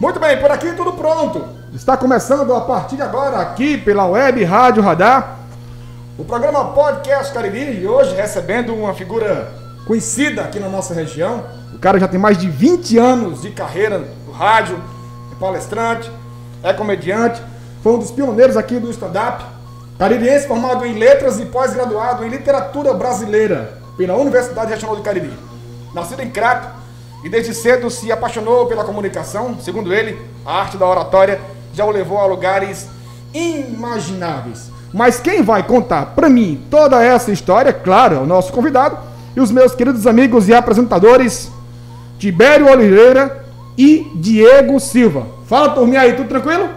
Muito bem, por aqui tudo pronto. Está começando a partir de agora aqui pela Web Rádio Radar o programa Podcast Cariri e hoje recebendo uma figura conhecida aqui na nossa região. O cara já tem mais de 20 anos de carreira no rádio, é palestrante, é comediante, foi um dos pioneiros aqui do stand-up. Caririense formado em letras e pós-graduado em literatura brasileira pela Universidade Regional de Cariri. Nascido em Crato, e desde cedo se apaixonou pela comunicação. Segundo ele, a arte da oratória já o levou a lugares inimagináveis. Mas quem vai contar para mim toda essa história, claro, é o nosso convidado e os meus queridos amigos e apresentadores Tibério Oliveira e Diego Silva. Fala, turminha aí, tudo tranquilo?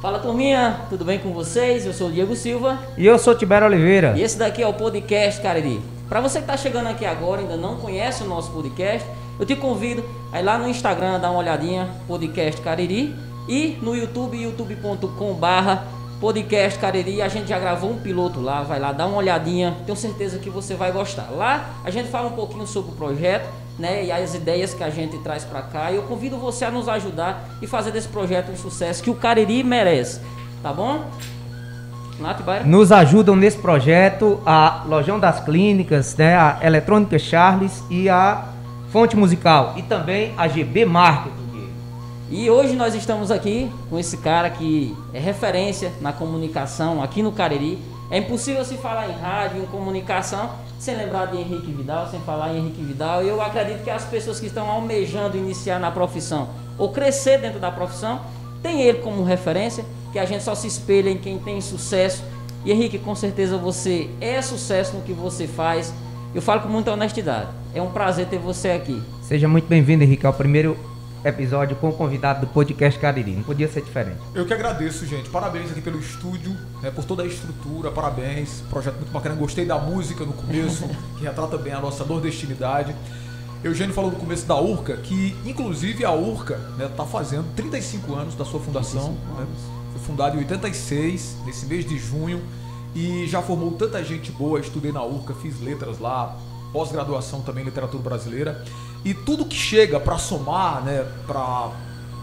Fala turminha, tudo bem com vocês? Eu sou o Diego Silva. E eu sou Tibério Oliveira. E esse daqui é o podcast Cariri. Para você que está chegando aqui agora, ainda não conhece o nosso podcast, eu te convido a ir lá no Instagram, dar uma olhadinha, podcast Cariri, e no YouTube, youtube.com barra podcast Cariri. A gente já gravou um piloto lá, vai lá, dá uma olhadinha, tenho certeza que você vai gostar. Lá a gente fala um pouquinho sobre o projeto, né, e as ideias que a gente traz para cá. E eu convido você a nos ajudar e fazer desse projeto um sucesso que o Cariri merece, tá bom? Nos ajudam nesse projeto a Lojão das Clínicas, né, a Eletrônica Charles e a Fonte Musical e também a GB Marketing. E hoje nós estamos aqui com esse cara que é referência na comunicação aqui no Cariri. É impossível se falar em rádio, em comunicação, sem lembrar de Henrique Vidal, sem falar em Henrique Vidal. Eu acredito que as pessoas que estão almejando iniciar na profissão ou crescer dentro da profissão, tem ele como referência que a gente só se espelha em quem tem sucesso. E Henrique, com certeza você é sucesso no que você faz. Eu falo com muita honestidade. É um prazer ter você aqui. Seja muito bem-vindo, Henrique, ao primeiro episódio com o convidado do podcast Cariri. Não podia ser diferente. Eu que agradeço, gente. Parabéns aqui pelo estúdio, né, por toda a estrutura. Parabéns. Projeto muito bacana. Gostei da música no começo, que retrata bem a nossa nordestinidade. Eugênio falou no começo da URCA, que inclusive a URCA está né, tá fazendo 35 anos da sua fundação. Né, foi fundada em 86, nesse mês de junho, e já formou tanta gente boa. Estudei na URCA, fiz letras lá, pós-graduação também em literatura brasileira. E tudo que chega para somar, né, para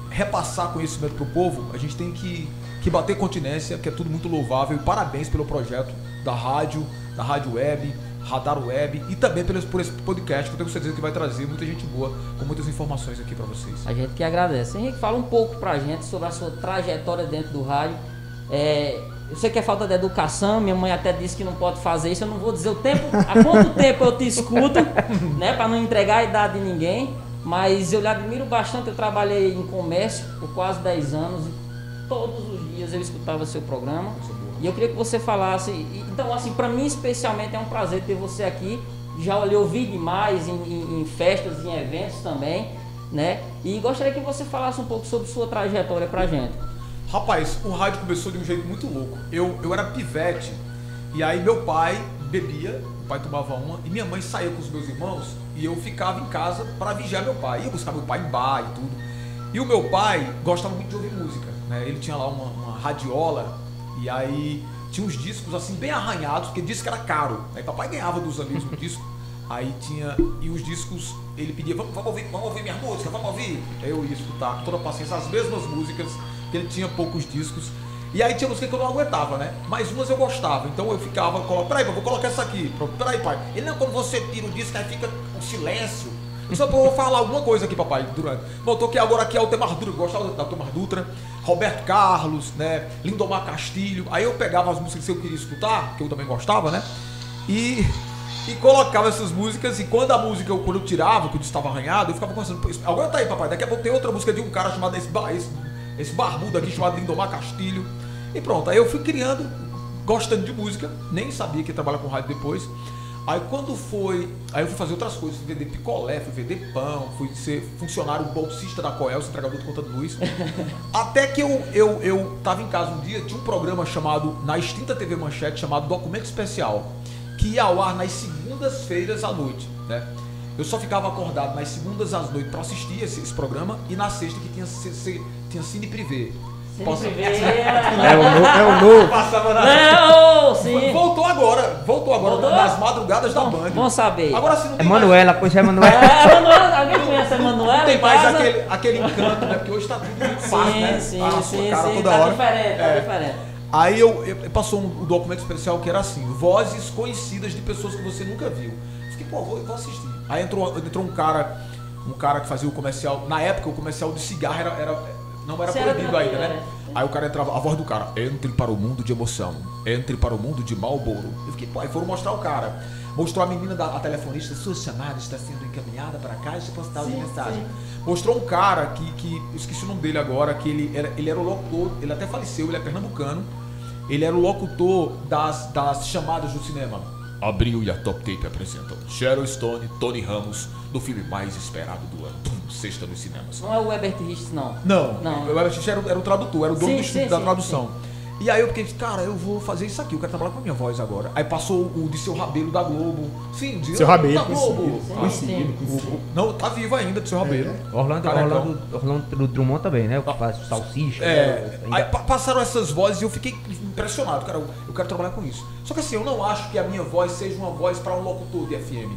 repassar conhecimento para o povo, a gente tem que, que bater continência, que é tudo muito louvável. E parabéns pelo projeto da rádio, da rádio web Radar Web e também por esse podcast que eu tenho certeza que vai trazer muita gente boa com muitas informações aqui para vocês. A gente que agradece. Henrique, fala um pouco para a gente sobre a sua trajetória dentro do rádio. É, eu sei que é falta de educação, minha mãe até disse que não pode fazer isso, eu não vou dizer o tempo, há quanto tempo eu te escuto, né, para não entregar a idade de ninguém, mas eu lhe admiro bastante, eu trabalhei em comércio por quase 10 anos e todos os dias eu escutava seu programa. E eu queria que você falasse. Então, assim, para mim especialmente é um prazer ter você aqui. Já lhe ouvi demais em, em, em festas, em eventos também, né? E gostaria que você falasse um pouco sobre sua trajetória pra gente. Rapaz, o rádio começou de um jeito muito louco. Eu, eu era pivete, e aí meu pai bebia, o pai tomava uma, e minha mãe saía com os meus irmãos, e eu ficava em casa para vigiar meu pai. Ia buscar meu pai em bar e tudo. E o meu pai gostava muito de ouvir música, né? Ele tinha lá uma, uma radiola e aí tinha uns discos assim bem arranhados, porque que era caro. Aí papai ganhava dos amigos um disco. Aí tinha. E os discos, ele pedia, vamos, ouvir, vamos ouvir minha música, vamos ouvir. Eu ia escutar com toda a paciência as mesmas músicas, que ele tinha poucos discos. E aí tinha música que eu não aguentava, né? Mas umas eu gostava. Então eu ficava, peraí, vou colocar essa aqui. Peraí, pai. Ele não, quando você tira o disco, aí fica um silêncio. Só pra eu falar alguma coisa aqui, papai, durante. Bom, tô aqui agora aqui é o Temar Dutra, gostava da Temar Dutra, Roberto Carlos, né? Lindomar Castilho. Aí eu pegava as músicas que eu queria escutar, que eu também gostava, né? E, e colocava essas músicas, e quando a música, quando eu tirava, que eu estava arranhado, eu ficava pensando, agora tá aí, papai, daqui a pouco tem outra música de um cara chamado esse, esse, esse barbudo aqui, chamado Lindomar Castilho. E pronto, aí eu fui criando, gostando de música, nem sabia que ia trabalhar com rádio depois. Aí quando foi. Aí eu fui fazer outras coisas, fui vender picolé, fui vender pão, fui ser funcionário bolsista da Coel, entregador de conta de luz. Até que eu, eu, eu tava em casa um dia, tinha um programa chamado, na extinta TV Manchete, chamado Documento Especial, que ia ao ar nas segundas-feiras à noite, né? Eu só ficava acordado nas segundas às noites para assistir esse, esse, programa e na sexta que tinha, tinha Cine Privé. Posso... É o novo. É o novo. Passava na... Não, sim. Voltou agora, voltou agora, Voltou? nas madrugadas da Band. Bom saber. Agora sim não É tem mais- Manuela, pois é É, Manuela. a Manuela, alguém conhece a Manuela? Não tem em mais aquele, aquele encanto, né? Porque hoje tá tudo muito fácil, Sim, né? sim, a sua sim, cara sim. toda Tá hora. diferente, tá É. diferente. Aí eu, eu- passou um, um documento especial que era assim, vozes conhecidas de pessoas que você nunca viu. Fiquei, pô, vou, vou assistir. Aí entrou, entrou um cara, um cara que fazia o comercial. Na época o comercial de cigarro era, era- não era era proibido ainda, né? né? Aí o cara entrava, a voz do cara, entre para o mundo de emoção, entre para o mundo de Malboro. Eu fiquei, pô, aí foram mostrar o cara. Mostrou a menina da a telefonista, sua chamada está sendo encaminhada para a caixa postal de Sim, mensagem. sim. Mostrou um cara que, que esqueci o nome dele agora, que ele era, ele era o locutor, ele até faleceu, ele é pernambucano. Ele era o locutor das, das chamadas do cinema. Abril e a Top Tape apresentam Cheryl Stone, Tony Ramos, no filme mais esperado do ano. Pum, sexta nos cinemas. Não é o Herbert Richards, não. Não, Não. o Herbert Richards era, era o tradutor, era o dono Sim, do estúdio sim, da sim, tradução. E aí eu fiquei, cara, eu vou fazer isso aqui, eu quero trabalhar com a minha voz agora. Aí passou o de seu Rabelo da Globo. Sim, de Seu Rabelo, da Globo. conhecido, Sim, o- não, tá vivo ainda, de seu Rabelo. Orlando, Carecão. Orlando, Orlando Drummond também, né? O que faz salsicha. É, né? aí Ainda- passaram essas vozes e eu fiquei impressionado, cara, eu, quero trabalhar com isso. Só que assim, eu não acho que a minha voz seja uma voz para um locutor de FM.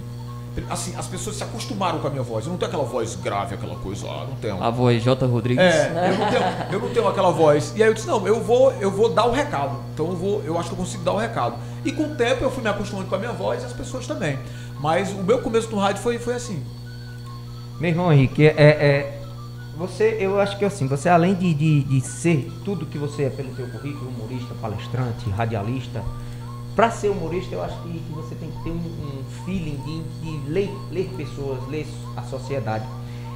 Assim, as pessoas se acostumaram com a minha voz. Eu não tenho aquela voz grave, aquela coisa, ah, não tenho. A voz J. Rodrigues. É, eu não, tenho, eu não tenho aquela voz. E aí eu disse, não, eu vou, eu vou dar o recado. Então eu vou, eu acho que eu consigo dar o recado. E com o tempo eu fui me acostumando com a minha voz e as pessoas também. Mas o meu começo no rádio foi, foi assim. Meu irmão Henrique, é, é- você, eu acho que assim, você além de, de, de ser tudo que você é pelo seu currículo, humorista, palestrante, radialista, para ser humorista eu acho que, que você tem que ter um, um feeling de, de ler, ler pessoas, ler a sociedade.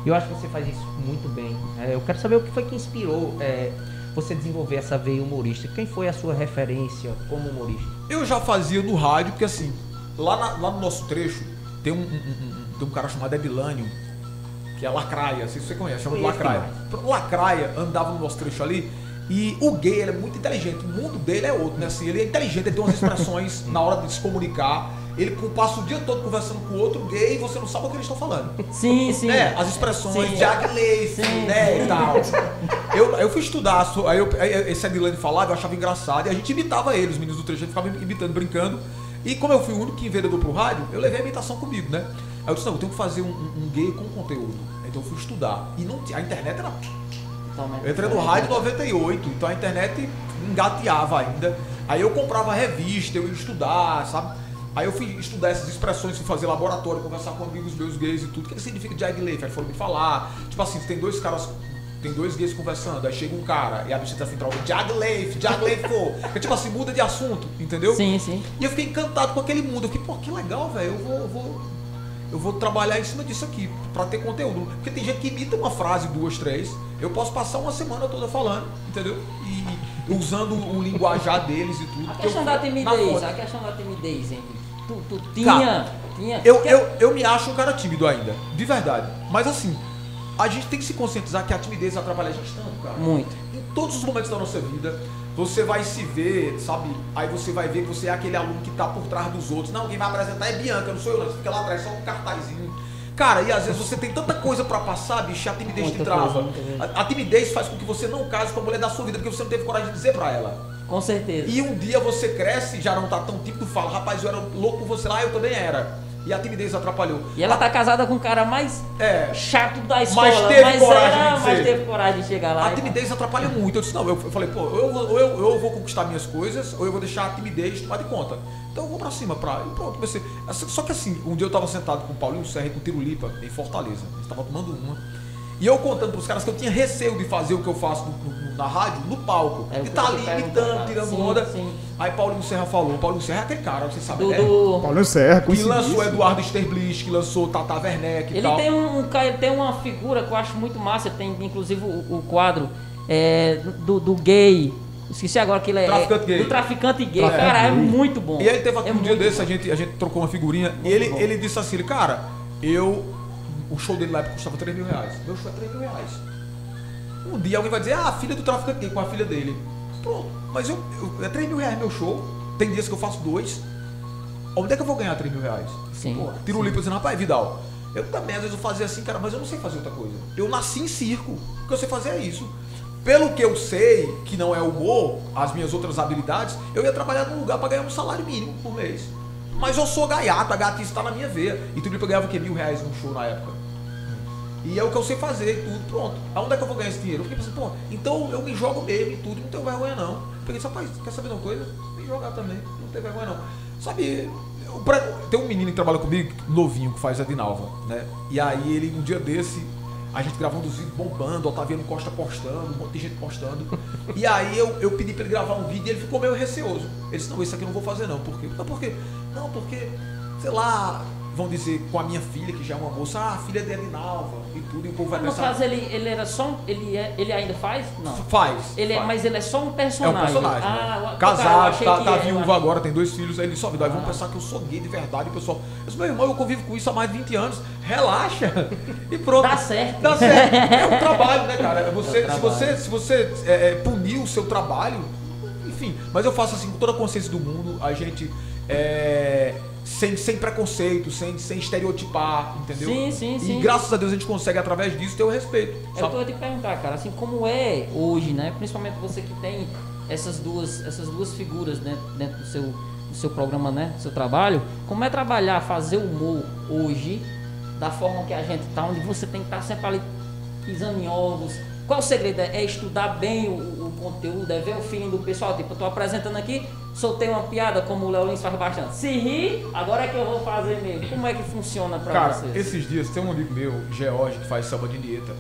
Eu acho que você faz isso muito bem. É, eu quero saber o que foi que inspirou é, você desenvolver essa veia humorista. Quem foi a sua referência como humorista? Eu já fazia no rádio, porque assim, lá, na- lá no nosso trecho tem um, um- um- tem um cara chamado Edilânio, que é Lacraia, se você conhece, chama de Lacraia. Lacraia andava no nosso trecho ali e o gay ele é muito inteligente, o mundo dele é outro, né? Assim, ele é inteligente, ele tem umas expressões na hora de se comunicar. Ele passa o dia todo conversando com outro gay e você não sabe o que eles estão falando. Sim, sim. né? As expressões Sim. Sim, né? sim. E tal. Eu, eu fui estudar, aí, eu, esse Adilane falava, eu achava engraçado, e a gente imitava ele, os meninos do trecho, a gente ficava imitando, brincando. E como eu fui o único que enveredou pro rádio, eu levei a imitação comigo, né? Aí eu disse, não, eu tenho que fazer um, um- gay com conteúdo. Então eu fui estudar. E não, a internet era Totalmente eu entrei no rádio em 98, então a internet engateava ainda. Aí eu comprava revista, eu ia estudar, sabe? Aí eu fui estudar essas expressões, fui fazer laboratório, conversar com amigos meus gays e tudo. O que que significa jag leif? Aí foram me falar. Tipo assim, tem dois caras, tem dois gays conversando, aí chega um cara e a bicha tá assim, troca, jag leif, jag leif, pô. É tipo assim, muda de assunto, entendeu? Sim, sim. E eu fiquei encantado com aquele mundo. Eu fiquei, pô, que legal, velho. Eu vou, eu vou, eu vou trabalhar em cima disso aqui, pra ter conteúdo. Porque tem gente que imita uma frase, duas, três. Eu posso passar uma semana toda falando, entendeu? E usando o linguajar deles e tudo. A que questão eu- da timidez, a questão da timidez, Henrique. Tu, tu tinha, Cara, tinha. Eu, eu, eu me acho um cara tímido ainda, de verdade. Mas assim, a gente tem que se conscientizar que a timidez atrapalha a gente tanto, cara. Muito. Em todos os momentos da nossa vida, você vai se ver, sabe? Aí você vai ver que você é aquele aluno que tá por trás dos outros. Não, quem vai apresentar é Bianca, não sou eu, não. Você fica lá atrás, só um cartazinho. Cara, e às vezes você tem tanta coisa pra passar, bicho, a timidez te Muita trava. coisa, muita coisa. A, a timidez faz com que você não case com a mulher da sua vida, porque você não teve coragem de dizer pra ela. Com certeza. E um dia você cresce, já não tá tão tímido, fala, rapaz, eu era louco por você lá, eu também era. E a timidez atrapalhou. E ela tá casada com um cara mais É. chato da escola, Mas teve mas, coragem era, de mas teve coragem de chegar lá. A timidez atrapalha muito. Eu disse, não, eu eu falei, pô, eu, eu, ou eu vou conquistar minhas coisas, ou eu vou deixar a timidez tomar de conta. Então eu vou pra cima, pra. E pronto, comecei. Só que assim, um dia eu tava sentado com o Paulinho Serra e com o Tiro Lipa, em Fortaleza. A gente tava tomando uma. E eu contando pros caras que eu tinha receio de fazer o que eu faço no- no- na rádio, no palco. É, e tá ali imitando, tirando sim, onda. sim. Aí Paulinho Serra falou, Paulinho Serra é aquele cara, você sabe, do, né? do- Paulinho Serra, Que lançou isso. Eduardo Sterblich, que lançou Tata Werneck e Ele tal. tem um, ele tem uma figura que eu acho muito massa, tem inclusive o, o quadro é, do, do gay. Esqueci agora que ele é. Traficante gay. Do traficante gay. Traficante cara, é muito bom. E aí teve aqui é um dia desse, bom. a gente, a gente trocou uma figurinha, e ele, ele disse assim, ele, cara, eu. O show dele época custava 3 mil reais. Meu show é 3 mil reais. Um dia alguém vai dizer, ah, a filha do traficante com a filha dele. Pronto, mas eu, eu- é 3 mil reais meu show. Tem dias que eu faço dois. Onde é que eu vou ganhar 3 mil reais? Sim, Pô, tiro o lipo dizendo, rapaz, Vidal, eu também às vezes eu fazia assim, cara, mas eu não sei fazer outra coisa. Eu nasci em circo. O que eu sei fazer é isso. pelo que eu sei, que não é humor, as minhas outras habilidades, eu ia trabalhar num lugar pra ganhar um salário mínimo por mês. Mas eu sou gaiato, a gatice tá na minha veia. E tudo eu ganhava o quê? Mil reais num show na época. E é o que eu sei fazer e tudo, pronto. Aonde é que eu vou ganhar esse dinheiro? Eu fiquei pensando, pô, então eu me jogo mesmo e tudo, não tenho vergonha não. Eu peguei, rapaz, quer saber de uma coisa? Me jogar também, não tenho vergonha não. Sabe, eu- pra- tem um menino que trabalha comigo, novinho, que faz a Dinalva, né? E aí ele, um dia desse, a gente gravando os vídeos bombando, Otaviano Costa postando, um monte de gente postando. E aí eu, eu pedi pra ele gravar um vídeo e ele ficou meio receoso. Ele disse, não, isso aqui eu não vou fazer não. Por quê? Não, por quê? Não, porque, sei lá, vão dizer com a minha filha, que já é uma moça, ah, a filha dele é Dinalva e tudo, e o povo vai No pensar. caso, ele, ele era só um. Ele, é, ele ainda faz? Não. Faz. Ele é, faz. mas ele é só um É um personagem. personagem. Ah, né? Casado, tá, tá era, viúvo eu- agora, tem dois filhos, aí ele só, vai, vão Ah. pensar que eu sou gay de verdade, o pessoal. Disse, meu irmão, eu convivo com isso há mais de 20 anos, relaxa. E pronto. Dá certo. Dá certo. É um trabalho, né, cara? É Você, se trabalho. você, se você é, é, punir o seu trabalho, enfim. Mas eu faço assim com toda a consciência do mundo, a gente. é, sem, sem preconceito, sem, sem estereotipar, entendeu? Sim, sim, E sim. graças a Deus a gente consegue, através disso, ter o respeito. É sabe? eu ia te perguntar, cara, assim, como é hoje, né? Principalmente você que tem essas duas, essas duas figuras dentro, dentro do, seu, do seu programa, né? Do seu trabalho, como é trabalhar, fazer humor hoje, da forma que a gente tá, onde você tem que estar sempre ali pisando em ovos. Qual o segredo? É estudar bem o, o conteúdo, é ver o feeling do pessoal. Tipo, eu tô apresentando aqui, soltei uma piada, como o Léo Lins faz bastante. Se ri, agora é que eu vou fazer mesmo. Como é que funciona pra Cara, vocês? esses dias tem um amigo meu, George, que faz samba de dieta,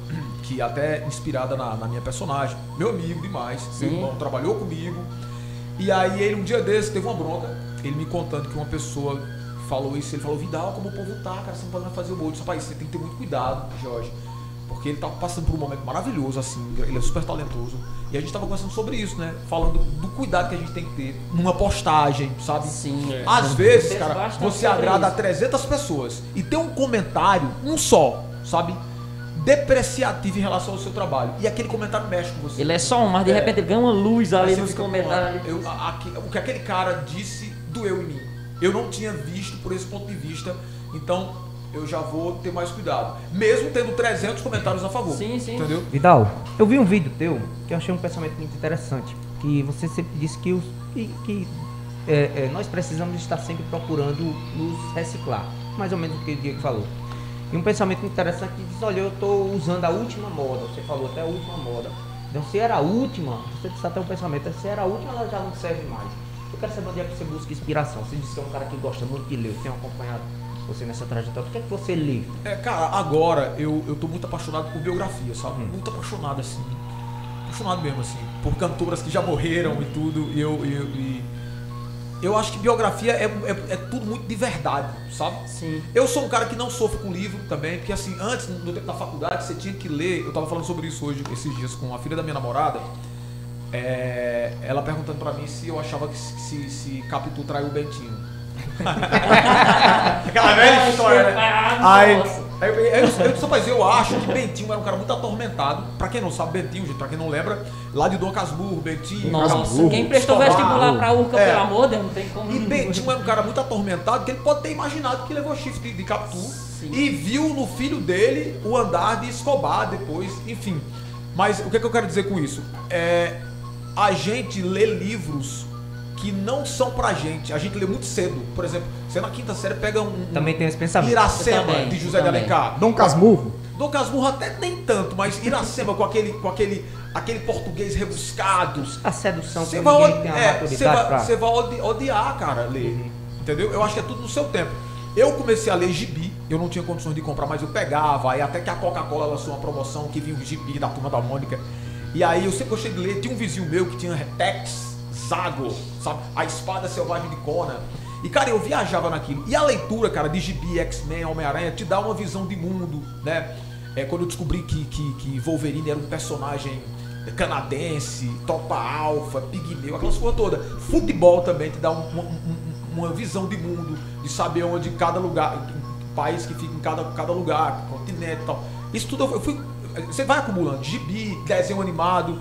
que até inspirada na, na minha personagem, meu amigo demais, Sim. meu irmão trabalhou comigo. E aí ele um dia desse teve uma bronca, ele me contando que uma pessoa falou isso, ele falou, Vidal, como o povo tá, cara, você não pode fazer o bolo. Eu disse, Rapaz, você tem que ter muito cuidado, Jorge. Porque ele tá passando por um momento maravilhoso, assim, ele é super talentoso. E a gente tava conversando sobre isso, né? Falando do cuidado que a gente tem que ter numa postagem, sabe? Sim. Às vezes, cara, você agrada a isso. 300 pessoas e tem um comentário, um só, sabe? Depreciativo em relação ao seu trabalho. E aquele comentário mexe com você. Ele é só um, mas de É. repente ele ganha uma luz ali nos comentários. "Pô, eu- a- aqui- o que aquele cara disse doeu em mim. Eu não tinha visto por esse ponto de vista, então eu já vou ter mais cuidado. Mesmo tendo 300 comentários a favor. Sim, sim. Entendeu? Vidal, eu vi um vídeo teu que eu achei um pensamento muito interessante. Que você sempre disse que, os, que, que, é, é, nós precisamos estar sempre procurando nos reciclar. Mais ou menos o que o Diego falou. E um pensamento muito interessante que diz, olha, eu estou usando a última moda. Você falou até a última moda. Então se era a última, você disse até um pensamento, se era a última, ela já não serve mais. Eu quero saber onde é que você busca inspiração. Você disse que é um cara que gosta muito de ler, eu tenho acompanhado você nessa trajetória. O que é que você lê? É, cara, agora eu, eu tô muito apaixonado por biografia, sabe? Hum. Muito apaixonado, assim. Apaixonado mesmo, assim. Por cantoras que já morreram e tudo. E eu, eu, e eu acho que biografia é, é, é tudo muito de verdade, sabe? Sim. Eu sou um cara que não sofre com livro também, porque assim, antes, no tempo da faculdade, você tinha que ler. Eu tava falando sobre isso hoje, esses dias, com a filha da minha namorada. é, ela perguntando pra mim se eu achava que se, se, se Capitu traiu o Bentinho. Aquela velha história, né? Ah, Aí, eu, eu, eu rapaz, eu acho que Bentinho era um cara muito atormentado. Pra quem não sabe, Bentinho, gente, pra quem não lembra, lá de Dom Casmurro, Bentinho. Nossa, Casmurro, quem prestou vestibular pra Urca, É. pelo amor de Deus, não tem como. E Bentinho era um cara muito atormentado que ele pode ter imaginado que levou chifre de, de Capitu Sim. e viu no filho dele o andar de Escobar depois, enfim. Mas o que, é que eu quero dizer com isso? É, a gente lê livros que não são pra gente. A gente lê muito cedo. Por exemplo, você na quinta série pega um, Também tem esse pensamento. Iracema também, de José de. Alencar. Dom Casmurro. Dom Casmurro até nem tanto, mas Iracema com aquele, com aquele, aquele português rebuscado, A sedução você que vai, ninguém odi- tem a é, maturidade você vai, pra... você vai odi- odiar, cara, ler. Entendeu? Eu acho que é tudo no seu tempo. Eu comecei a ler gibi, eu não tinha condições de comprar, mas eu pegava, aí até que a Coca-Cola lançou uma promoção que vinha um gibi da turma da Mônica. E aí eu sempre gostei de ler. Tinha um vizinho meu que tinha Retex, Zago, sabe? A Espada Selvagem de Conan. E, cara, eu viajava naquilo. E a leitura, cara, de gibi, X-Men, Homem-Aranha, te dá uma visão de mundo, né? É quando eu descobri que, que, que Wolverine era um personagem canadense, Topa Alpha, Pigmeu, aquelas coisas todas. Futebol também te dá um- um- um- uma visão de mundo, de saber onde cada lugar, país que fica em cada, cada lugar, continente e tal. Isso tudo eu fui. Você vai acumulando gibi, desenho animado.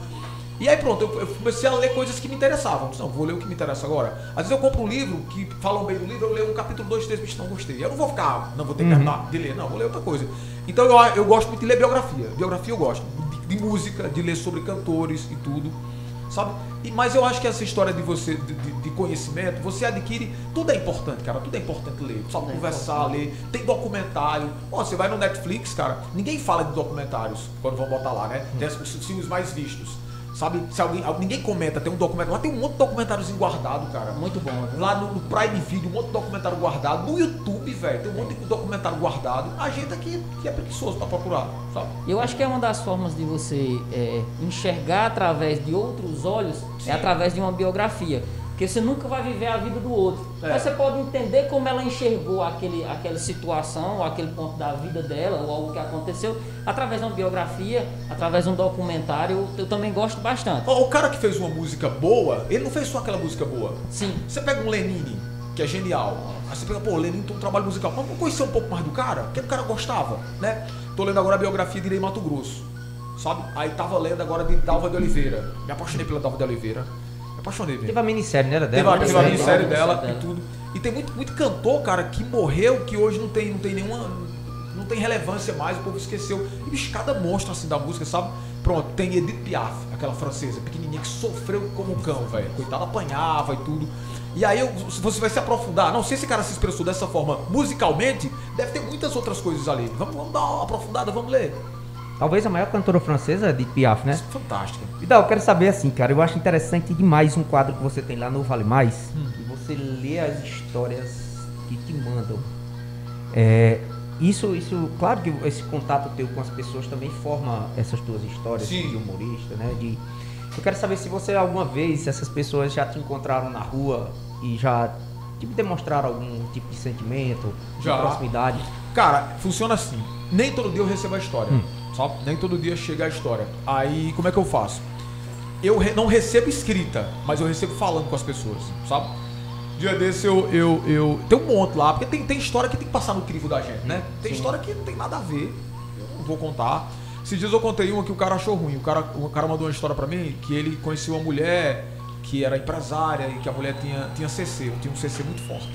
E aí pronto, eu, eu comecei a ler coisas que me interessavam. Não, vou ler o que me interessa agora. Às vezes eu compro um livro que falam bem do livro, eu leio um capítulo 2, 3, bicho, não gostei. Eu não vou ficar, não vou ter que terminar de ler, não, vou ler outra coisa. Então eu, eu gosto muito de ler biografia. Biografia eu gosto. De, de música, de ler sobre cantores e tudo. Sabe? E, mas eu acho que essa história de você, de, de- de conhecimento, você adquire. Tudo é importante, cara. Tudo é importante ler. Sabe? É Conversar, ler. Tem documentário. Ó, você vai no Netflix, cara. Ninguém fala de documentários quando vão botar lá, né? Tem os filmes mais vistos. Sabe? Se alguém, ninguém comenta, tem um documentário. Lá tem um monte de documentários guardado, cara. Muito bom. viu? Lá no, no Prime Video, um monte de documentário guardado. No YouTube, velho, tem um monte de documentário guardado. A gente aqui que é preguiçoso pra procurar, sabe? Eu acho que é uma das formas de você é, enxergar através de outros olhos Sim. é através de uma biografia. Porque você nunca vai viver a vida do outro. É. Mas você pode entender como ela enxergou aquele, aquela situação, ou aquele ponto da vida dela, ou algo que aconteceu, através de uma biografia, através de um documentário. Eu, também gosto bastante. O cara que fez uma música boa, ele não fez só aquela música boa. Sim. Você pega um Lenine, que é genial. Aí você pega, pô, o Lenine tem um trabalho musical. Mas vamos conhecer um pouco mais do cara? O que o cara gostava, né? Tô lendo agora a biografia de Irei Mato Grosso, sabe? Aí tava lendo agora de Dalva de Oliveira. Me apaixonei pela Dalva de Oliveira. Apaixonei mesmo. Teve a minissérie, né? Era Teve dela? a, teve a série minissérie dela, dela e tudo. E tem muito, muito cantor, cara, que morreu, que hoje não tem, não tem nenhuma. Não tem relevância mais, o povo esqueceu. E bicho, cada monstro assim da música, sabe? Pronto, tem Edith Piaf, aquela francesa, pequenininha, que sofreu como um cão, velho. Coitada, apanhava e tudo. E aí eu- você vai se aprofundar. Não, se esse cara se expressou dessa forma musicalmente, deve ter muitas outras coisas ali. Vamos, vamos dar uma aprofundada, vamos ler. Talvez a maior cantora francesa de Piaf, né? Fantástica. Então, eu quero saber assim, cara, eu acho interessante demais um quadro que você tem lá no Vale Mais, e você lê as histórias que te mandam. É, isso, isso, claro que esse contato teu com as pessoas também forma essas tuas histórias Sim. de humorista, né? De, eu quero saber se você alguma vez, essas pessoas já te encontraram na rua e já tipo, demonstraram algum tipo de sentimento, Já. de proximidade. Cara, funciona assim. Nem todo dia eu recebo a história, sabe? Nem todo dia chega a história. Aí, como é que eu faço? Eu re- não recebo escrita, mas eu recebo falando com as pessoas, sabe? Dia desse eu, eu, eu... Tem um monte lá, porque tem, tem história que tem que passar no crivo da gente, né? Tem história que não tem nada a ver. Eu não vou contar. Esses dias eu contei uma que o cara achou ruim. O cara, o cara mandou uma história pra mim que ele conhecia uma mulher que era empresária e que a mulher tinha, tinha CC. Tinha um CC muito forte.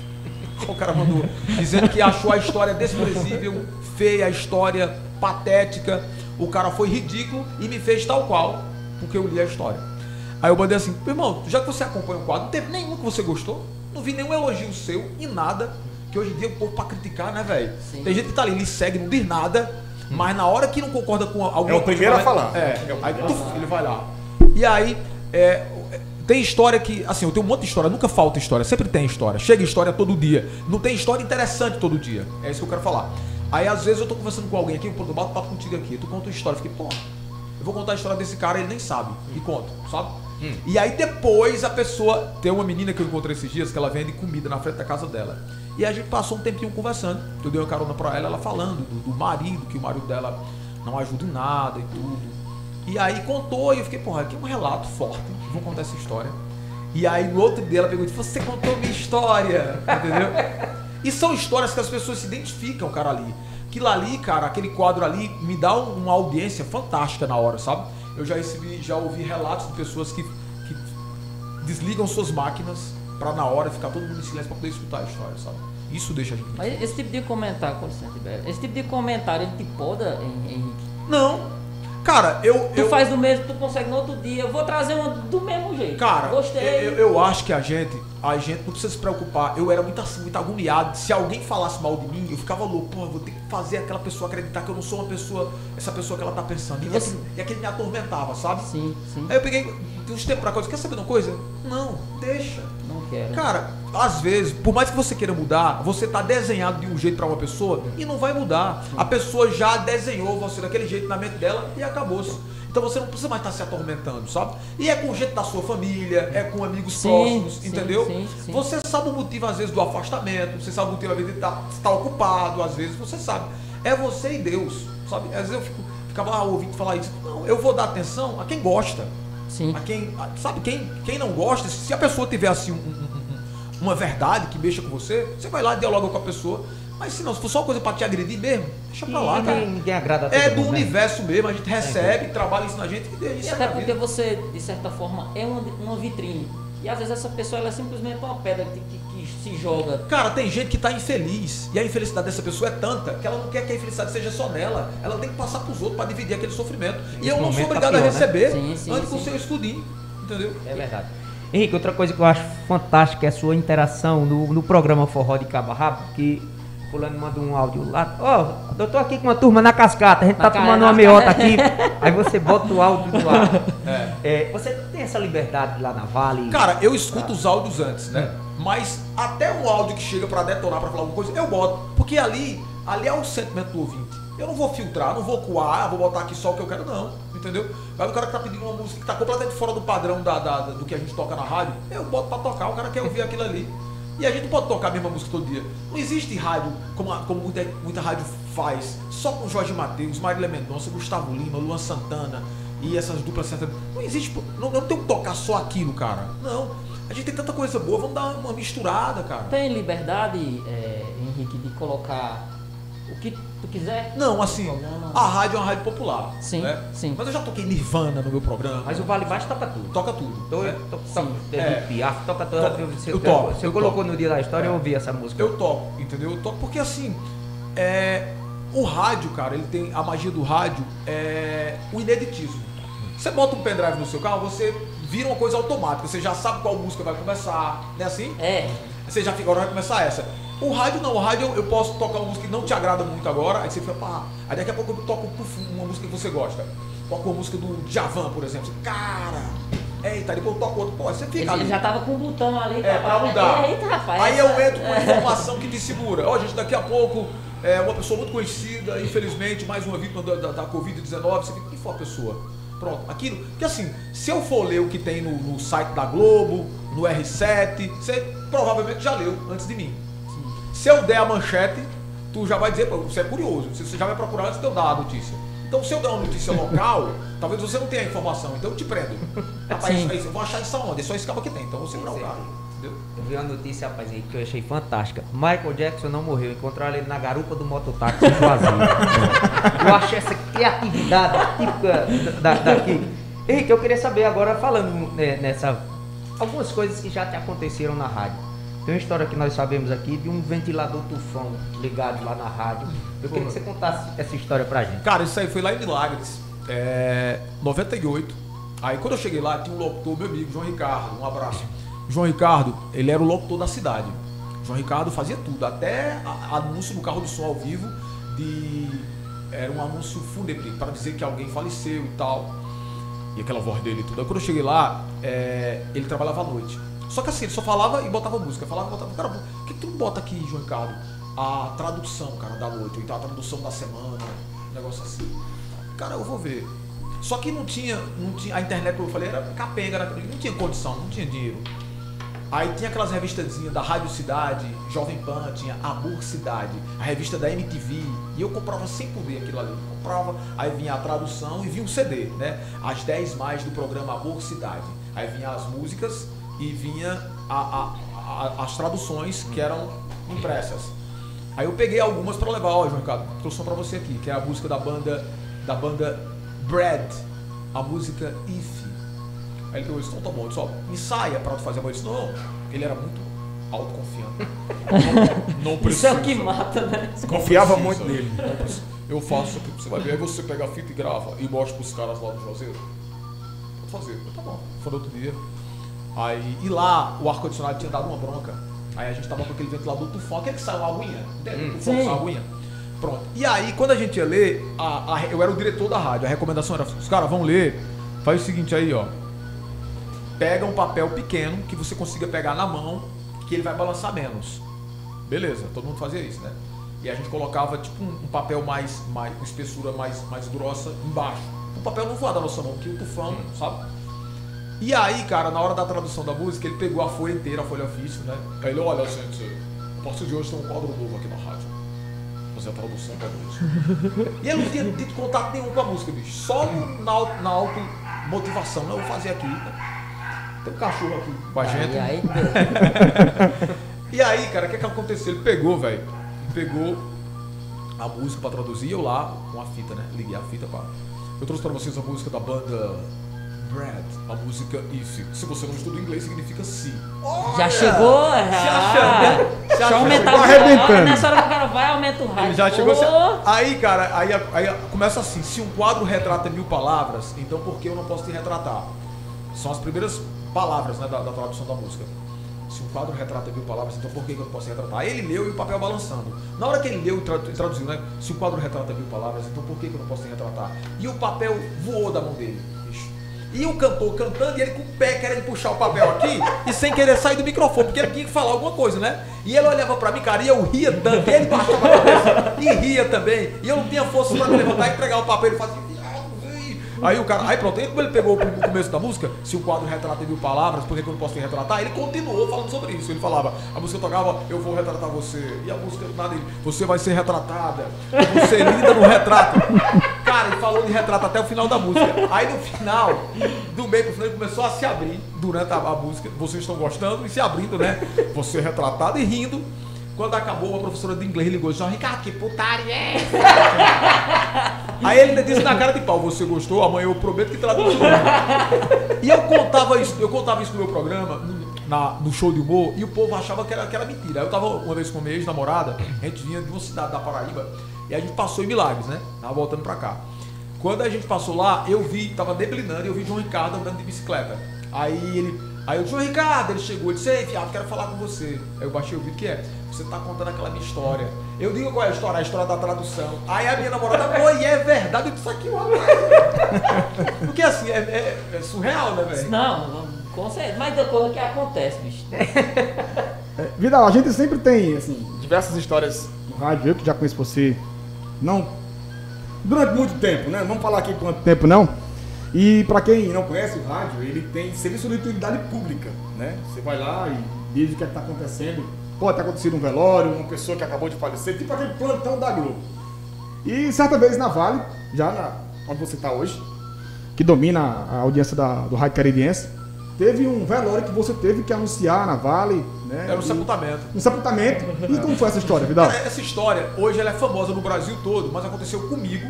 O cara mandou dizendo que achou a história desprezível, feia, a história patética. O cara foi ridículo e me fez tal qual, porque eu li a história. Aí eu mandei assim, meu irmão, já que você acompanha o quadro, não teve nenhum que você gostou? Não vi nenhum elogio seu e nada. Que hoje em dia o povo pra criticar, né, velho? Tem gente que tá ali, ele segue, não diz nada, mas na hora que não concorda com alguma É o primeiro coisa, a falar. É, É o aí ele vai lá. E aí, é, tem história que, assim, eu tenho um monte de história, nunca falta história, sempre tem história. Chega história todo dia. Não tem história interessante todo dia. É isso que eu quero falar. Aí às vezes eu tô conversando com alguém aqui, pô, eu bato papo contigo aqui, tu conta uma história, eu fiquei, pô, eu vou contar a história desse cara, ele nem sabe. E conta, sabe? E aí depois a pessoa. Tem uma menina que eu encontrei esses dias que ela vende comida na frente da casa dela. E a gente passou um tempinho conversando. Eu dei uma carona pra ela, ela falando do, do marido, que o marido dela não ajuda em nada e tudo. E aí contou e eu fiquei, porra, aqui é um relato forte. Vou contar essa história. E aí no outro dia ela disse, você contou minha história. Entendeu? E são histórias que as pessoas se identificam, cara, ali. Aquilo ali, cara, aquele quadro ali me dá um- uma audiência fantástica na hora, sabe? Eu já recebi, já ouvi relatos de pessoas que, que desligam suas máquinas pra na hora ficar todo mundo em silêncio pra poder escutar a história, sabe? Isso deixa a gente. Mas esse tipo de comentário, com licença, esse tipo de comentário ele te poda, Hen- Henrique? Não. Cara, eu. Tu eu faz do mesmo, tu consegue no outro dia. Eu vou trazer uma do mesmo jeito. Cara, gostei. Eu, eu acho que a gente, a gente não precisa se preocupar. Eu era muito assim, muito agoniado. Se alguém falasse mal de mim, eu ficava louco. Pô, vou ter que fazer aquela pessoa acreditar que eu não sou uma pessoa, essa pessoa que ela tá pensando. E, você- aquilo, e aquilo me atormentava, sabe? Sim, sim. Aí eu peguei, de uns tempos pra disse, quer saber de uma coisa? Não, deixa. Não quero. Cara, às vezes, por mais que você queira mudar, você tá desenhado de um jeito pra uma pessoa e não vai mudar. A pessoa já desenhou você daquele jeito na mente dela e acabou-se. Então você não precisa mais estar se atormentando, sabe? E é com o jeito da sua família, é com amigos Sim, próximos, sim, entendeu? sim. Você sabe o motivo, às vezes, do afastamento, você sabe o motivo, às vezes, de estar estar ocupado, às vezes, você sabe. É você e Deus, sabe? Às vezes eu fico, ficava ah, ouvindo falar isso. Não, eu vou dar atenção a quem gosta. Sim. A quem, a- sabe, quem, quem não gosta, se a pessoa tiver assim um- um- uma verdade que mexa com você, você vai lá e dialoga com a pessoa. Mas se não, se for só uma coisa pra te agredir mesmo, deixa pra lá, ninguém, cara. ninguém agrada a É do mundo, né? universo mesmo, a gente recebe, trabalha isso na gente e deixa E isso até porque vida. você, de certa forma, é uma, uma vitrine. E às vezes essa pessoa ela é simplesmente uma pedra que, que- que se joga. Cara, tem gente que tá infeliz. E a infelicidade dessa pessoa é tanta que ela não quer que a infelicidade seja só nela. Ela tem que passar pros outros pra dividir aquele sofrimento. E eu não sou tá obrigado a pior, né? receber Sim, sim, antes com o sim. seu escudinho. Entendeu? É verdade. Henrique, outra coisa que eu acho fantástica é a sua interação no, no programa Forró de Cabo a Rabo, que fulano manda um áudio lá, ó, eu tô aqui com uma turma na cascata, a gente Na tá tomando uma meiota aqui, aí você bota o áudio no ar. É. É, você tem essa liberdade lá na Vale? Cara, eu escuto os áudios antes, né? Mas até um áudio que chega pra detonar, pra falar alguma coisa, eu boto. Porque ali, ali é o sentimento do ouvinte. Eu não vou filtrar, não vou coar, vou botar aqui só o que eu quero, não. Entendeu? Vai o cara que tá pedindo uma música que tá completamente fora do padrão da, da- da- do que a gente toca na rádio, eu boto pra tocar, o cara quer ouvir aquilo ali. E a gente não pode tocar a mesma música todo dia. Não existe rádio, como, como muita, muita rádio faz, só com Jorge Matheus, Marília Mendonça, Gustavo Lima, Luan Santana e essas duplas sertanejas. Não existe, não, não tem que tocar só aquilo, cara. Não. A gente tem tanta coisa boa, vamos dar uma misturada, cara. Tem liberdade, é, Henrique, de colocar que tu quiser? Não, assim, a rádio é uma rádio popular. Sim, né? sim. Mas eu já toquei Nirvana no meu programa. Mas o Vale Baixo toca tudo. toca tudo. Então, né? to, Sim. é, É. Piaf, toca tudo. To- Você, eu toco, você eu colocou toco. no dia da história, eu É. ouvi essa música. Eu toco, entendeu? Eu toco porque assim, é, o rádio, cara, ele tem a magia do rádio é o ineditismo. Você bota um pendrive no seu carro, você vira uma coisa automática, você já sabe qual música vai começar, não é assim? É, Você já fica, agora vai começar essa. O rádio não, o rádio eu, posso tocar uma música que não te agrada muito agora, aí você fica, pá, aí daqui a pouco eu toco uma música que você gosta. Toco uma música do Javan, por exemplo. Você, cara, eita, depois eu toco outra, pô, você ele, fica ali. ele já tava com o botão ali. É, pra mudar. Eita, rapaz. Aí eu entro com uma informação que te segura. Ó, gente, daqui a pouco, é, uma pessoa muito conhecida, infelizmente, mais uma vítima da, da, da Covid-19, você fica, quem foi a pessoa? Pronto, aquilo. Porque assim, se eu for ler o que tem no, no site da Globo, no R7, você provavelmente já leu antes de mim. Se eu der a manchete, tu já vai dizer, pô, você é curioso, você você já vai procurar antes de eu dar a notícia. Então, se eu der uma notícia local, talvez você não tenha a informação, então eu te prendo. Rapaz, Sim. isso aí, eu vou achar isso aonde? É só esse cabo que tem, então você não o cara. Entendeu? Eu vi uma notícia, rapaz, aí que eu achei fantástica. Michael Jackson não morreu, encontraram ele na garupa do mototáxi em Juazeiro. eu achei essa criatividade típica da, da- daqui. Henrique, eu queria saber agora, falando né, nessa. Algumas coisas que já te aconteceram na rádio. Tem uma história que nós sabemos aqui de um ventilador tufão ligado lá na rádio. Eu queria que você contasse essa história pra gente. Cara, isso aí foi lá em Milagres, é, 98. Aí quando eu cheguei lá, tinha um locutor, meu amigo, João Ricardo, um abraço. João Ricardo, ele era o locutor da cidade. João Ricardo fazia tudo, até anúncio no carro do som ao vivo de. Era um anúncio fúnebre para dizer que alguém faleceu e tal. E aquela voz dele e tudo. Aí quando eu cheguei lá, é, ele trabalhava à noite. Só que assim, ele só falava e botava música. Falava e botava. Cara, o que, tu bota aqui, João Ricardo? A tradução, cara, da noite. Ou então a tradução da semana. Um negócio assim. Cara, eu vou ver. Só que não tinha, não tinha. A internet, eu falei, era capenga, era, não tinha condição, não tinha dinheiro. Aí tinha aquelas revistazinhas da Rádio Cidade, Jovem Pan, tinha Amor Cidade, a revista da MTV, e eu comprava sem poder aquilo ali. Comprava, aí vinha a tradução e vinha um CD, né? As 10 mais do programa Amor Cidade. Aí vinha as músicas e vinha a- a- a- as traduções que eram impressas. Aí eu peguei algumas para levar, ó, João Ricardo, trouxe uma pra você aqui, que é a música da banda da banda Brad, a música If. Aí ele isso, então tá bom, só ensaia pra tu fazer a voz. Disse, Não, ele era muito autoconfiante. Não, não Isso é o que mata, né? Confiava muito nele. Eu faço aqui, você vai ver, aí você pega a fita e grava e mostra pros caras lá do Juazeiro. Pode fazer. Eu, Tá bom. Foi no outro dia. Aí, e lá o ar-condicionado tinha dado uma bronca. Aí a gente tava com aquele ventilador tufão, aquele que saiu uma aguinha. Hum. Tufão com a aguinha. Pronto. E aí, quando a gente ia ler, a- a- eu era o diretor da rádio. A recomendação era: os caras vão ler, faz o seguinte aí, ó. Pega um papel pequeno que você consiga pegar na mão, que ele vai balançar menos. Beleza, todo mundo fazia isso, né? E a gente colocava tipo um, um papel mais, mais, com espessura mais, mais grossa embaixo. O papel não voar da nossa mão, que o tufão, sabe? E aí, cara, na hora da tradução da música, ele pegou a folha inteira, a folha ofício, né? Aí ele, olha, gente, a partir de hoje tem um quadro novo aqui na rádio. Fazer a tradução da música. e ele não tinha tido contato nenhum com a música, bicho. Só na, na automotivação. Não, eu vou fazer aqui. Tem um cachorro aqui com a gente. Aí, aí, E aí, cara, o que, que aconteceu? Ele pegou, velho. Ele pegou a música pra traduzir, eu lá com a fita, né? Liguei a fita pra. Eu trouxe pra vocês a música da banda Brad, a música If. Se você não estuda inglês, significa se. Já chegou? Se Ah, achando. Se Deixa eu achando. aumentar Chegou o arrebentando. Olha, Nessa hora que o cara vai, aumenta o rádio. Ele já chegou. Ô, Aí, cara, aí, aí começa assim: se um quadro retrata mil palavras, então por que eu não posso te retratar? São as primeiras palavras né, da, da tradução da música. Se um quadro retrata mil palavras, então por que eu não posso retratar? Ele leu e o papel balançando. Na hora que ele leu e tra- traduziu, né? Se o quadro retrata mil palavras, então por que que eu não posso te retratar? E o papel voou da mão dele. E o cantor cantando e ele com o pé querendo puxar o papel aqui e sem querer sair do microfone, porque ele tinha que falar alguma coisa, né? E ele olhava pra mim, cara, e eu ria tanto, e ele baixava a cabeça e ria também. E eu não tinha força pra me levantar e entregar o papel. Ele fazia. Aí o cara, aí pronto, aí como ele pegou o começo da música, se o quadro retrata mil palavras, por que eu não posso retratar? Ele continuou falando sobre isso. Ele falava, a música tocava, eu vou retratar você. E a música nada, ele, você vai ser retratada. Você é linda no retrato. Cara, ele falou de retrato até o final da música. Aí no final, do meio pro final, ele começou a se abrir durante a, a música. Vocês estão gostando e se abrindo, né? Você é retratado e rindo. Quando acabou, a professora de inglês ligou e disse, "Ó, Ricardo, que putaria é essa? Aí ele ainda disse na cara de pau, você gostou? Amanhã eu prometo que traduzo. E eu contava isso, eu contava isso no meu programa, no, na- no show de humor, e o povo achava que era, que era mentira. Aí eu tava uma vez com minha ex-namorada, a gente vinha de uma cidade da Paraíba, e a gente passou em Milagres, né? Tava voltando pra cá. Quando a gente passou lá, eu vi, tava deblinando, e eu vi João Ricardo andando de bicicleta. Aí ele. Aí eu, João Ricardo, ele chegou e disse, ei, viado, quero falar com você. Aí eu baixei o vídeo, que é? Você tá contando aquela minha história. Eu digo qual é a história, a história da tradução. Aí a minha namorada, pô, e é verdade, eu disse aqui, ó. Porque assim, é, é- é surreal, né, velho? Não, com certeza. Mas da coisa que acontece, bicho. É, Vidal, a gente sempre tem, assim, diversas histórias no rádio, eu que já conheço você, não durante muito tempo, né? Vamos falar aqui quanto tempo não. E pra quem não conhece o rádio, ele tem serviço de utilidade pública, né? Você vai lá e diz o que é está acontecendo. Pode ter acontecido um velório, uma pessoa que acabou de falecer, tipo aquele plantão da Globo. E certa vez na Vale, já na, onde você está hoje, que domina a audiência da- do Rádio Caribense, teve um velório que você teve que anunciar na Vale, né? Era um E- sepultamento. um sepultamento. E como foi essa história, Vidal? Cara, essa história, hoje ela é famosa no Brasil todo, mas aconteceu comigo.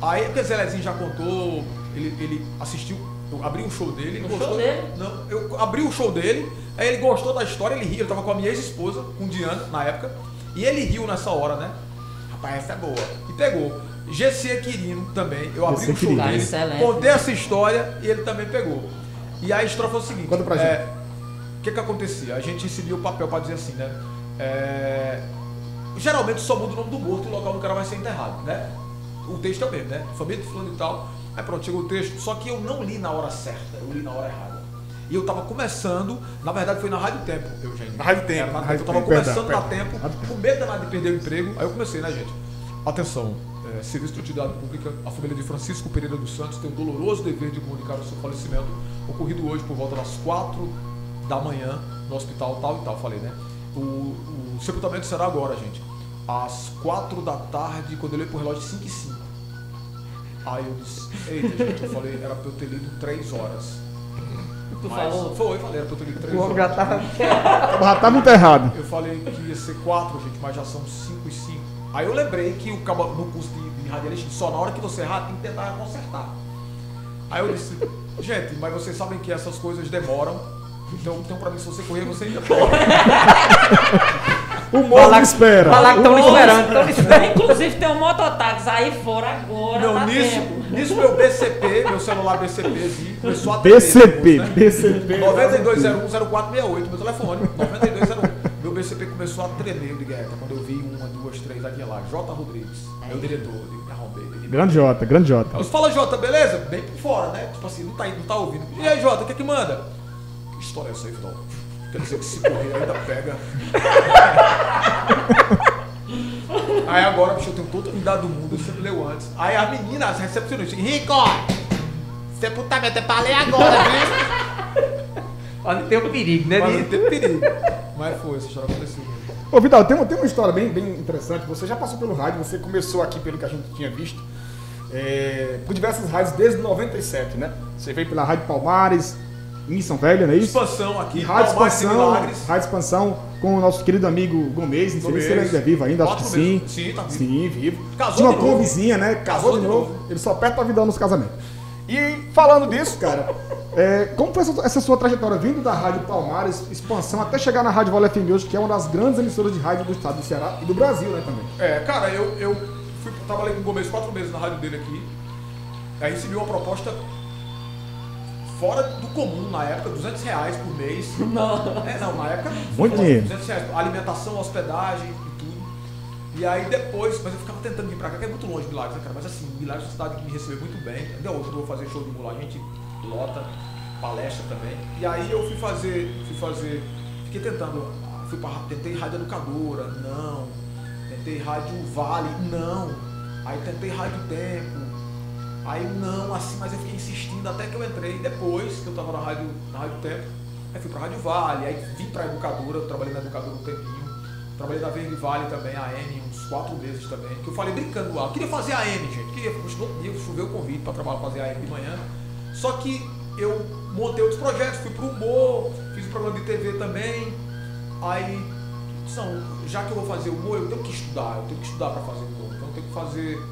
Aí, porque Zelezinho já contou, ele, ele assistiu, eu abri um show dele, ele gostou. show dele? Não, eu abri o show dele, aí ele gostou da história, ele riu, ele tava com a minha ex-esposa, com Diana, na época, e ele riu nessa hora, né? Rapaz, essa é boa. E pegou. GC Quirino também, eu abri GC o show Quirino. dele, Cara, excelente. contei essa história e ele também pegou. E a história foi o seguinte. Conta pra é, gente. o que que acontecia? A gente recebia o papel pra dizer assim, né? É, geralmente só muda o nome do morto e o local onde o cara vai ser enterrado, né? O texto é o mesmo, né? Família de fulano e tal. Aí pronto, chegou o texto, só que eu não li na hora certa, eu li na hora errada. E eu tava começando, na verdade foi na Rádio Tempo, Eugênio. Na Rádio Tempo, na Rádio eu tava Tempo, começando perdão, na Tempo. com medo danado de perder o emprego, aí eu comecei, né, gente? Atenção, é, Serviço de Utilidade Pública, a família de Francisco Pereira dos Santos tem o doloroso dever de comunicar o seu falecimento, ocorrido hoje por volta das quatro da manhã, no hospital tal e tal, falei, né? O, o sepultamento será agora, gente, às quatro da tarde, quando eu olhei pro relógio, 5 e 5. Aí eu disse, eita, gente, eu falei, era pra eu ter lido três horas. Tu Mas falou? Foi, falei, era pra eu ter lido três horas. já tava. Já tava enterrado. Eu falei que ia ser quatro, gente, mas já são cinco e cinco. Aí eu lembrei que o cabo, no curso de, de radialista, só na hora que você errar, tem que tentar consertar. Aí eu disse, gente, mas vocês sabem que essas coisas demoram. Então, então pra mim, se você correr, você ainda pode. O morro não espera. Falar que estão esperando, esperando. Inclusive tem um mototáxi aí fora agora. Meu, tá nisso, tempo. nisso meu BCP, meu celular BCPzinho, começou a tremer, BCP, né? BCP. 92010468, meu telefone, 9201. Meu BCP começou a tremer, eu digo, "Eita", quando eu vi uma, duas, três, aqui lá, J. Rodrigues, meu diretor, eu digo, me arrombei. ele- Grande Jota, grande Jota. Você fala, Jota, beleza? Bem por fora, né? Tipo assim, não tá, não tá ouvindo. E aí, Jota, o que que manda? Que história é essa aí, Vidal? Quer dizer que se correr ainda pega. aí agora, bicho, eu tenho toda a unidade do mundo, eu sempre leu antes. Aí as meninas, as recepcionistas, Rico, sepultamento é pra ler agora, viu? Olha, tem um perigo, né? Mas de- não tem perigo. Mas foi, essa história aconteceu. Ô, Vidal, tem, uma- tem uma história bem, bem interessante. Você já passou pelo rádio, você começou aqui pelo que a gente tinha visto, é, por diversas rádios desde 97, né? Você veio pela Rádio Palmares, em São Velho, não é isso? Expansão aqui, Rádio Expansão, Milagres. Rádio Expansão com o nosso querido amigo Gomes, não sei Gomes. se ele ainda é vivo ainda, acho que sim. meses. Sim, tá vivo. Sim, vivo. Casou Tinha uma de novo. convizinha, né? Casou, Casou de de novo. novo. Ele só perde pra Vidal nos casamentos. E falando disso, cara, é, como foi essa, essa sua trajetória vindo da Rádio Palmares, expansão, até chegar na Rádio Vale FM hoje, que é uma das grandes emissoras de rádio do estado do Ceará e do Brasil, né, também? É, cara, eu, eu fui, trabalhei com o Gomes quatro meses na rádio dele aqui. Aí recebi uma proposta fora do comum na época, 200 reais por mês. Não. É, não, na época. Muito foi dinheiro. 200 reais, alimentação, hospedagem e tudo. E aí depois, mas eu ficava tentando vir pra cá, que é muito longe de Milagres, né, cara? Mas assim, Milagres é uma cidade que me recebeu muito bem. Ainda outra, eu vou fazer show de mula, a gente lota, palestra também. E aí eu fui fazer, fui fazer, fiquei tentando, fui pra, tentei rádio educadora, não. Tentei rádio Vale, não. Aí tentei rádio Tempo, Aí não, assim, mas eu fiquei insistindo até que eu entrei. Depois que eu tava na rádio, na rádio Tempo, aí fui pra Rádio Vale, aí vim pra educadora, eu trabalhei na educadora um tempinho. Trabalhei na Verde Vale também, a AM, uns quatro meses também. Que eu falei brincando lá, eu queria fazer a AM, gente. Queria, no outro dia choveu o convite pra trabalhar, fazer a AM de manhã. Só que eu montei outros projetos, fui pro humor, fiz um programa de TV também. Aí, são, já que eu vou fazer humor, eu tenho que estudar, eu tenho que estudar pra fazer humor. Então eu tenho que fazer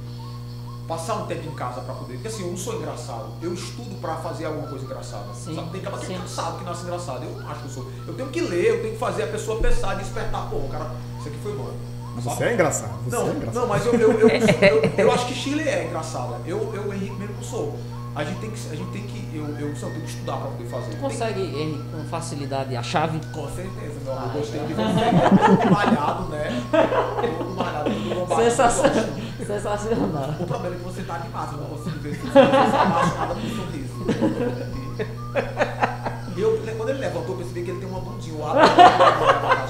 passar um tempo em casa pra poder. Porque assim, eu não sou engraçado. Eu estudo pra fazer alguma coisa engraçada. Sim, Sabe? Tem cara que é cansado que nasce engraçado. Eu não acho que eu sou. Eu tenho que ler, eu tenho que fazer a pessoa pensar, despertar. Pô, cara, isso aqui foi bom. Sabe? você é engraçado. Você Não, é engraçado. não, mas eu, eu, eu, eu, eu acho que Chile é engraçada. Eu, eu Henrique mesmo não sou. A gente tem que. A gente tem que. Eu, eu, só tenho que estudar pra poder fazer. Tu Tem- consegue, Henrique, com facilidade a chave? com certeza, meu Ah, amor. Gostei é. de você. Todo malhado, né? Todo malhado, todo bombado. Sensacional. Sensacional. O problema é que você tá animado, eu não consigo ver se você está apaixonada por sorriso. E eu, quando ele levantou, eu percebi que ele tem uma bundinha. O ato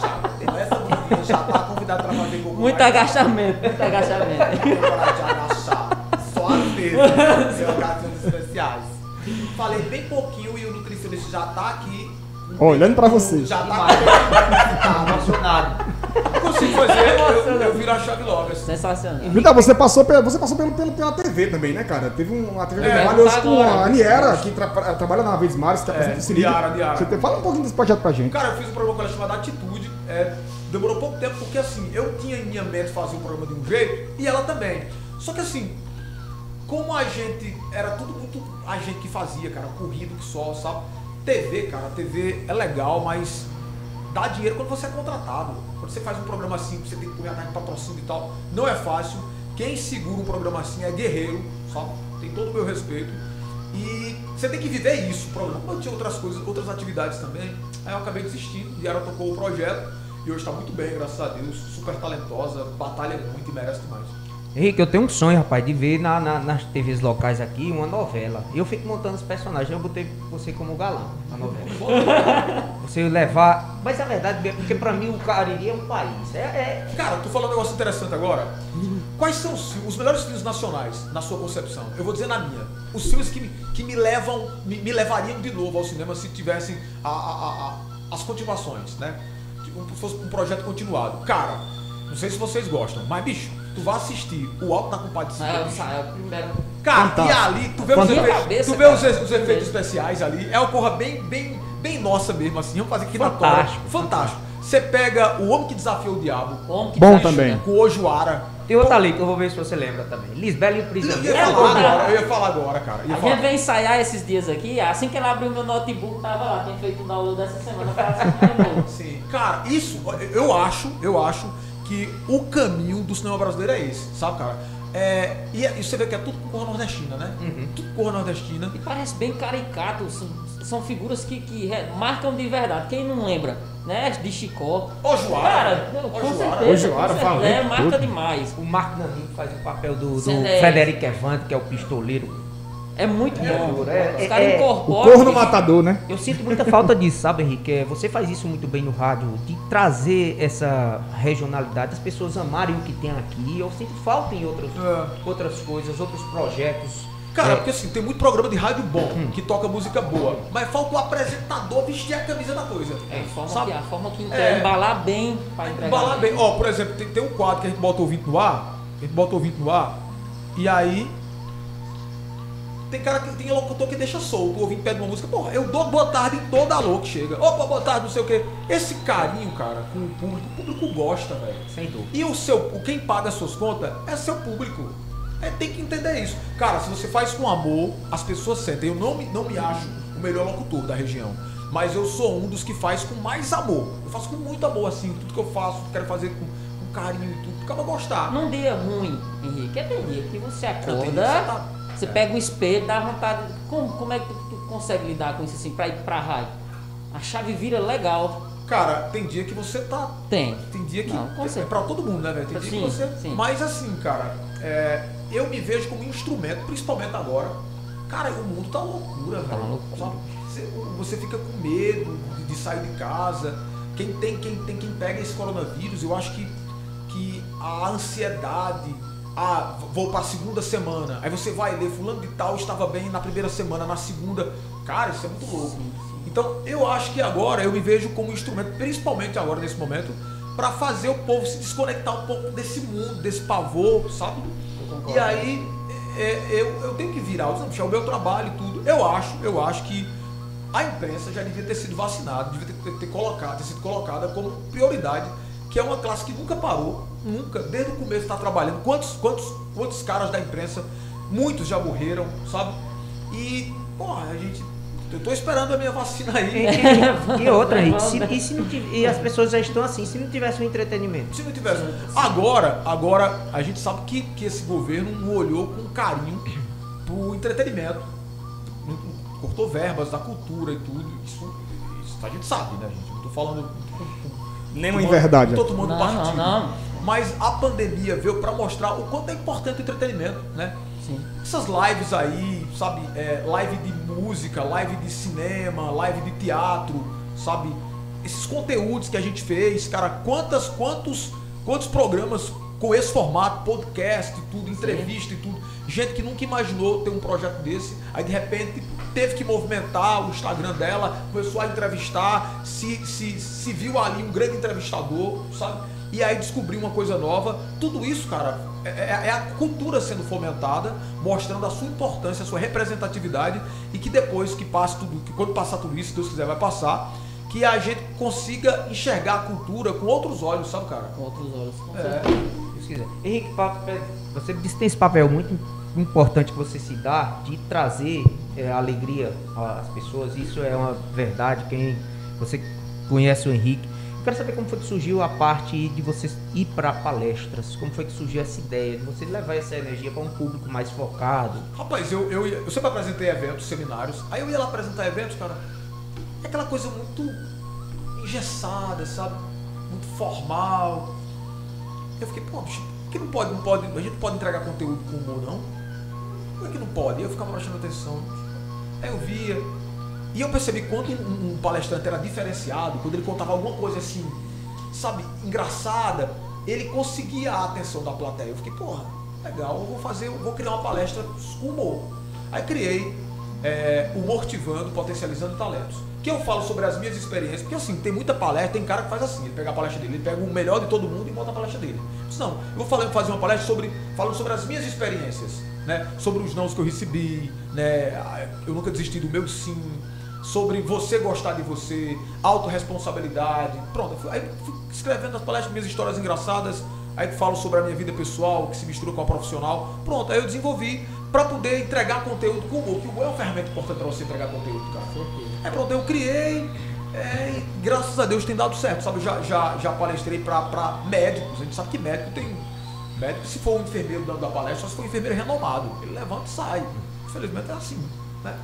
já. Essa bundinha já tá convidado pra fazer gol. Muito agachamento, muito agachamento. Tem coragem de agachar. Só às vezes, em ocasiões especiais. Falei bem pouquinho e o nutricionista já tá aqui. Olhando pra você. Já tá Emocionado. Consigo fazer, eu, eu viro a chave logo. Assim. Sensacional. Então, você passou, pela, você passou pelo, pelo- pela TV também, né, cara? Teve um- uma TV É, trabalhou tá com agora. a Niera, que tra trabalha na Vez Mares, que apresenta o Se Liga. Niara, Niara. Você tem- fala um pouquinho desse projeto pra gente. Cara, eu fiz um programa com ela chamado Atitude. é, demorou pouco tempo, porque assim, eu tinha em minha mente fazer um programa de um jeito e ela também. Só que assim, como a gente. Era tudo muito a gente que fazia, cara, corrido que só, sabe? TV, cara, TV é legal, mas dá dinheiro quando você é contratado. Quando você faz um programa assim, você tem que correr atrás de patrocínio e tal, não é fácil. Quem segura um programa assim é guerreiro, sabe? Tem todo o meu respeito. E você tem que viver isso, o programa. Eu tinha outras coisas, outras atividades também. Aí eu acabei desistindo, e ela tocou o projeto. E hoje está muito bem, graças a Deus. Super talentosa, batalha muito e merece demais. Henrique, eu tenho um sonho, rapaz, de ver na, na- nas TVs locais aqui uma novela. Eu fico montando os personagens, eu botei você como galã na novela. você levar. Mas a verdade é porque pra mim o Cariri é um país. É, é- Cara, tu falou um negócio interessante agora. Quais são os, os melhores filmes nacionais, na sua concepção? Eu vou dizer na minha. Os filmes que, me- que me levam, me, me levariam de novo ao cinema se tivessem a- a- a- as continuações, né? Tipo, se fosse um projeto continuado. Cara, não sei se vocês gostam, mas bicho, tu vai assistir O Alto da Compadecida. É, é o primeiro. Cara, Fantástico. e ali, tu vê, os Fantástico. efeitos, Cabeça, tu vê cara. os, os efeitos especiais ali, é uma coisa bem, bem, bem nossa mesmo, assim. Vamos fazer aqui na tora. Fantástico, Fantástico. Você pega O Homem que Desafiou o Diabo, Como que Bom tá também. com o Ojuara. Tem outra ali que eu vou ver se você lembra também. Lisbela e o Eu Prisioneiro. ia É, falar agora, eu ia falar agora, cara. Ia A falar. gente veio ensaiar esses dias aqui, assim que ela abriu meu notebook, tava lá, tinha feito o download dessa semana. Sim. Cara, isso, eu acho, eu acho que o caminho do cinema brasileiro é esse, sabe, cara? É, e, e você vê que é tudo com cor nordestina, né? Uhum. Tudo cor nordestina. E parece bem caricato, são, são figuras que, que re- marcam de verdade. Quem não lembra, né? De Chicó. Ojuara. Cara, não, com certeza. Valente, É, marca tudo. demais. O Marco Naninho faz o papel do, do é- Frederico Evante, que é o pistoleiro. É muito bom. é- Os caras é- O incorporam. corno matador, né? Eu sinto muita falta disso, sabe, Henrique? É, Você faz isso muito bem no rádio, de trazer essa regionalidade, as pessoas amarem o que tem aqui. Eu sinto falta em outras, É. outras coisas, outros projetos. Cara, É, porque assim, tem muito programa de rádio bom, que toca música boa, mas falta o apresentador vestir a camisa da coisa. É, a forma Sabe? que, a forma que É. embalar bem pra entregar. Embalar bem. Ó, por exemplo, tem, tem um quadro que a gente bota o ouvinte no ar, a gente bota o ouvinte no ar, e aí. Tem cara que tem locutor que deixa solto, o ouvinte pede uma música, porra, eu dou boa tarde em toda alô que chega. Opa, boa tarde, não sei o quê. Esse carinho, cara, com o público, o público gosta, velho. Sem dúvida. E o seu, quem paga as suas contas é seu público. É, tem que entender isso. Cara, se você faz com amor, as pessoas sentem. Eu não me, não me acho o melhor locutor da região. Mas eu sou um dos que faz com mais amor. Eu faço com muito amor, assim. Tudo que eu faço, quero fazer com, com carinho e tudo. Eu gostar. Num dia ruim, Henrique, é dia que você Não, acorda, que você pega um espelho, dá vontade. Como, como é que tu, tu consegue lidar com isso assim, pra ir pra rádio? A chave vira legal. Cara, tem dia que você tá Tem. Tem dia que Não, é pra todo mundo, né, velho? Tem dia Sim, que você. sim. Mas assim, cara, é, eu me vejo como instrumento, principalmente agora. Cara, o mundo tá loucura, Tá velho. loucura. Você, você fica com medo de, de sair de casa. Quem tem, quem tem, quem pega esse coronavírus, eu acho que, que a ansiedade. Ah, vou pra segunda semana. Aí você vai ler, fulano de tal estava bem na primeira semana, na segunda. Cara, isso é muito louco. Então, eu acho que agora eu me vejo como instrumento, principalmente agora nesse momento, para fazer o povo se desconectar um pouco desse mundo, desse pavor, sabe? E aí é, eu, eu tenho que virar, eu disse, "Não, é o meu trabalho e tudo. Eu acho, eu acho que a imprensa já devia ter sido vacinada, devia ter, ter, ter colocado, ter sido colocada como prioridade, que é uma classe que nunca parou, nunca, desde o começo está trabalhando. Quantos, quantos, quantos caras da imprensa, muitos já morreram, sabe? E, porra, a gente. Eu tô esperando a minha vacina aí. E, e outra, Henrique, se, e, se não tiv- e as pessoas já estão assim, se não tivesse um entretenimento. Se não tivesse. Agora, agora a gente sabe que, que esse governo não olhou com carinho pro entretenimento. Cortou verbas da cultura e tudo. Isso, isso a gente sabe, né, gente? Eu Não tô falando. Nenhuma inverdade. Não tô tomando Não, não, não. Mas a pandemia veio pra mostrar o quanto é importante o entretenimento, né? Sim. Essas lives aí, sabe? É, live de música, live de cinema, live de teatro, sabe? Esses conteúdos que a gente fez, cara, quantas, quantos, quantos programas com esse formato, podcast e tudo, entrevista e tudo. Gente que nunca imaginou ter um projeto desse, aí de repente teve que movimentar o Instagram dela, começou a entrevistar, se, se, se viu ali um grande entrevistador, sabe? E aí descobriu uma coisa nova. Tudo isso, cara, é, é- é a cultura sendo fomentada, mostrando a sua importância, a sua representatividade e que depois que passe tudo, que quando passar tudo isso, se Deus quiser, vai passar, que a gente consiga enxergar a cultura com outros olhos, sabe, cara? Com outros olhos. Com É. certeza. Henrique, papo- você disse que tem esse papel muito importante que você se dá de trazer é, alegria às pessoas. Isso é uma verdade. Quem você conhece o Henrique. Eu quero saber como foi que surgiu a parte de você ir para palestras. Como foi que surgiu essa ideia de você levar essa energia para um público mais focado. Rapaz, eu, eu, eu sempre apresentei eventos, seminários. Aí eu ia lá apresentar eventos, cara. É aquela coisa muito engessada, sabe? Muito formal. Eu fiquei, pô, bicho, que não pode, não pode, a gente pode entregar conteúdo com humor, não? Por que não pode? Eu ficava prestando atenção. Aí eu via. E eu percebi quando um, palestrante era diferenciado, quando ele contava alguma coisa assim, sabe, engraçada, ele conseguia a atenção da plateia. Eu fiquei, porra, legal, eu vou fazer, eu vou criar uma palestra com humor. Aí criei é, o Mortivando, Potencializando Talentos. Que eu falo sobre as minhas experiências, porque assim, tem muita palestra, tem cara que faz assim, ele pega a palestra dele, ele pega o melhor de todo mundo e monta a palestra dele. Não, eu vou fazer uma palestra sobre, falando sobre as minhas experiências, né? Sobre os nãos que eu recebi, né? Eu nunca desisti do meu sim, sobre você gostar de você, autorresponsabilidade. Pronto, aí fui escrevendo as palestras, minhas histórias engraçadas, aí falo sobre a minha vida pessoal, que se mistura com a profissional. Pronto, aí eu desenvolvi para poder entregar conteúdo com o humor, que o humor é uma ferramenta importante para você entregar conteúdo, cara. É pronto, eu criei, é, graças a Deus tem dado certo, sabe? Eu Já, já, já palestrei para médicos, a gente sabe que médico tem. Médico, se for um enfermeiro dando a palestra, só se for um enfermeiro renomado, ele levanta e sai. Infelizmente é assim, né?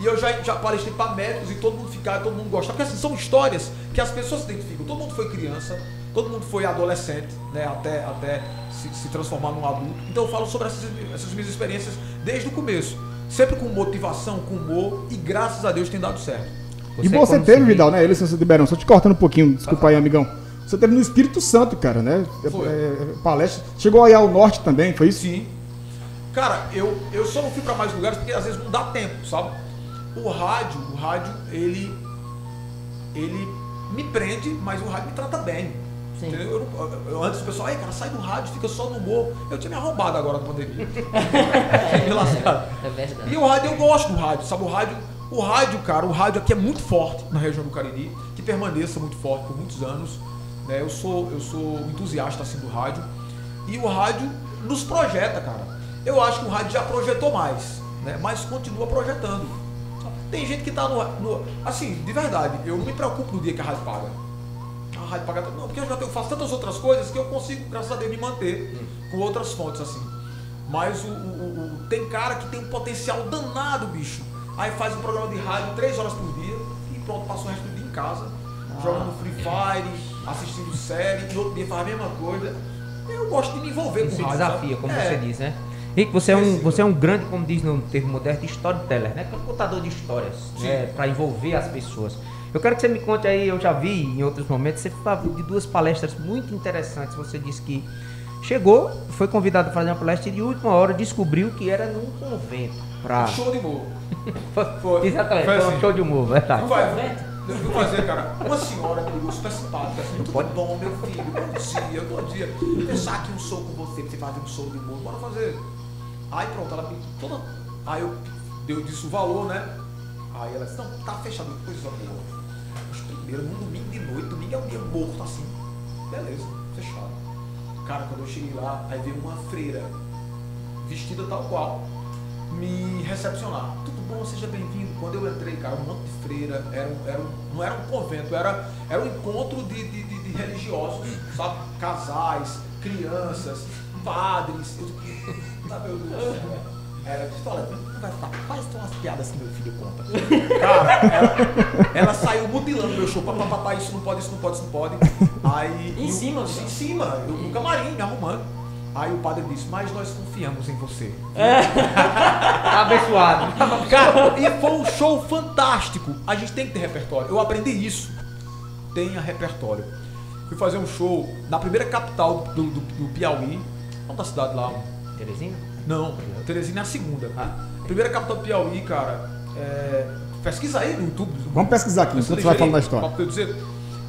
E eu já, já palestrei para médicos e todo mundo ficar, todo mundo gostar. Porque assim, são histórias que as pessoas se identificam. Todo mundo foi criança, todo mundo foi adolescente, né? Até, até se, se transformar num adulto. Então eu falo sobre essas, essas minhas experiências desde o começo. Sempre com motivação, com humor, e graças a Deus tem dado certo. e você teve, se- Vidal, né? Ele, de Ribeirão, só te cortando um pouquinho, desculpa aí, amigão. Você teve no Espírito Santo, cara, né? Foi. É, palestra. Chegou aí ao norte também, foi isso? Sim. Cara, eu, eu só não fui para mais lugares porque às vezes não dá tempo, sabe? O rádio, o rádio, ele. Ele me prende, mas o rádio me trata bem. Sim. Eu, eu- antes o pessoal, ai cara, sai do rádio, fica só no humor. Eu tinha me arrombado agora na pandemia. lascado. É verdade. E o rádio, eu gosto do rádio, sabe? O rádio, o rádio, cara, o rádio aqui é muito forte na região do Cariri, que permaneça muito forte por muitos anos. Né? Eu sou eu sou entusiasta assim do rádio. E o rádio nos projeta, cara. Eu acho que o rádio já projetou mais, né? mas continua projetando. Tem gente que tá no, no- Assim, de verdade, eu não me preocupo no dia que a rádio paga. A rádio paga. Não, porque eu já tenho, faço tantas outras coisas que eu consigo, graças a Deus, me manter com outras fontes, assim. Mas o, o- o- tem cara que tem um potencial danado, bicho. Aí faz um programa de rádio três horas por dia e pronto, passa o resto do dia em casa, jogando Free Fire, assistindo série, e outro dia faz a mesma coisa. Eu gosto de me envolver Isso com rádio. desafia, sabe? como É. você diz, né? Rick, você é, um, você é um grande, como diz no termo moderno, storyteller, né? Que é um contador de histórias, Sim. né? Para envolver as pessoas. Eu quero que você me conte aí, eu já vi em outros momentos, você falou de duas palestras muito interessantes. Você disse que chegou, foi convidado a fazer uma palestra e de última hora descobriu que era num convento. Pra... Show de humor. Foi. Exatamente, Foi foi um assim. show de humor, verdade. Não vai, eu fui fazer, cara. Uma senhora me ligou super simpática, assim, tudo bom, meu filho, bom dia, bom dia. Vou Pensar aqui um show com você, pra você fazer um show de humor, bora fazer. Aí pronto, ela me toda. Aí eu, eu disse o valor, né? Aí ela disse, não, tá fechado, coisa boa. Mas primeiro, num domingo de noite, domingo é um dia morto assim. Beleza, fechado. Cara, quando eu cheguei lá, aí veio uma freira, vestida tal qual, me recepcionar. Tudo bom, seja bem-vindo. Quando eu entrei, cara, um monte de freira, era, era não era um convento, era, era um encontro de, de, de- de religiosos, sabe? Casais, crianças, padres. Eu, tá, meu Deus do céu. Era, eu falar, piadas que meu filho conta? Cara, ela, ela saiu mutilando meu show, papá, papá, isso não pode, isso não pode, isso não pode. Aí. Em eu- cima, Em cima, eu, no camarim, me arrumando. Aí o padre disse, mas nós confiamos em você. Tá abençoado. Cara, e foi um show fantástico. A gente tem que ter repertório. Eu aprendi isso. Tenha repertório. Fui fazer um show na primeira capital do, do, do Piauí. Qual da cidade lá? Terezinha? Não, Teresina é a segunda. Ah. Primeira capital do Piauí, cara. é, Pesquisa aí no YouTube. Vamos pesquisar aqui, enquanto você vai falando da história. Pra eu dizer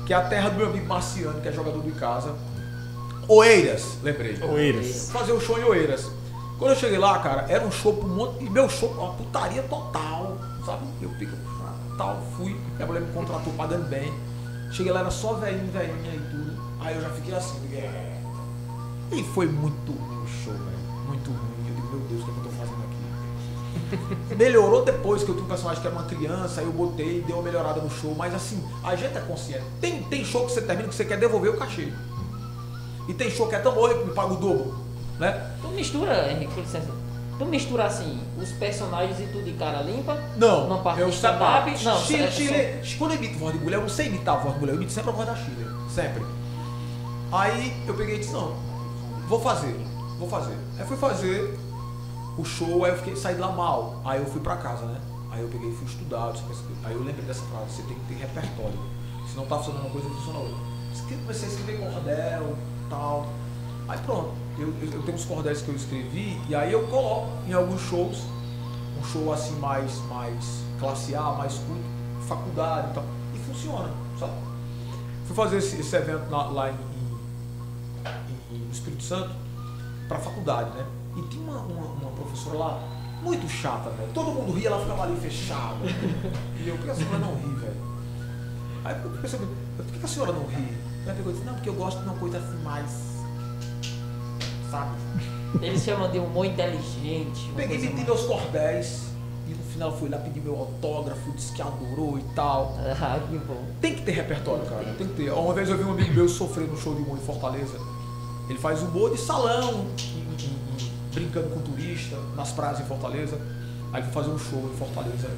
que é a terra do meu amigo Marciano, que é jogador do Icasa. Oeiras, lembrei. Oeiras. Fazer o show em Oeiras. Quando eu cheguei lá, cara, era um show pro monte. E meu show, uma putaria total, sabe? Eu pico, tal, fui. Minha mulher me contratou pagando bem. Cheguei lá, era só velhinho, velhinha e tudo. Aí eu já fiquei assim, é. E foi muito ruim o show, velho. Muito ruim. Eu digo, meu Deus, o que, é que eu tô fazendo aqui? Melhorou depois que eu tinha um personagem que era uma criança, aí eu botei, deu uma melhorada no show, mas assim, a gente é consciente. Tem, tem show que você termina que você quer devolver o cachê. E tem show que é tão bom que me paga o dobro, né? Tu mistura, Henrique, com licença. Tu mistura assim, os personagens e tudo de cara limpa? Não, Não parte eu de stand-up? Não, Chile, Chile, quando eu imito voz de mulher, eu não sei imitar a voz de mulher, eu imito sempre a voz da Chile. Sempre. Aí eu peguei e disse, não, vou fazer, vou fazer. Aí fui fazer o show, aí eu fiquei, saí de lá mal. Aí eu fui pra casa, né? Aí eu peguei e fui estudar, aí eu lembrei dessa frase, você tem que ter repertório. Se não tá funcionando uma coisa, funciona outra. Escre- Comecei a escrever cordel, tal. Aí pronto, eu, eu, tenho uns cordéis que eu escrevi e aí eu coloco em alguns shows, um show assim mais, mais classe A, mais culto, faculdade e tal. E funciona, sabe? Fui fazer esse, esse evento na- lá em, em- em- no Espírito Santo pra faculdade, né? E tinha uma, uma, uma professora lá muito chata, velho. Todo mundo ria, ela ficava ali fechada. e eu, por que a senhora não ri, velho? Aí eu percebi, por que a senhora não ri? Ela pegou e disse, não, porque eu gosto de uma coisa assim mais. Sabe? Eles chamam de humor inteligente. Peguei, meti meus cordéis e no final fui lá pedir meu autógrafo, disse que adorou e tal. Ah, que bom. Tem que ter repertório, cara. Tem que ter. Uma vez eu vi um amigo meu sofrer no show de humor em Fortaleza. Ele faz humor de salão, brincando com turista, nas praias em Fortaleza. Aí foi fazer um show em Fortaleza,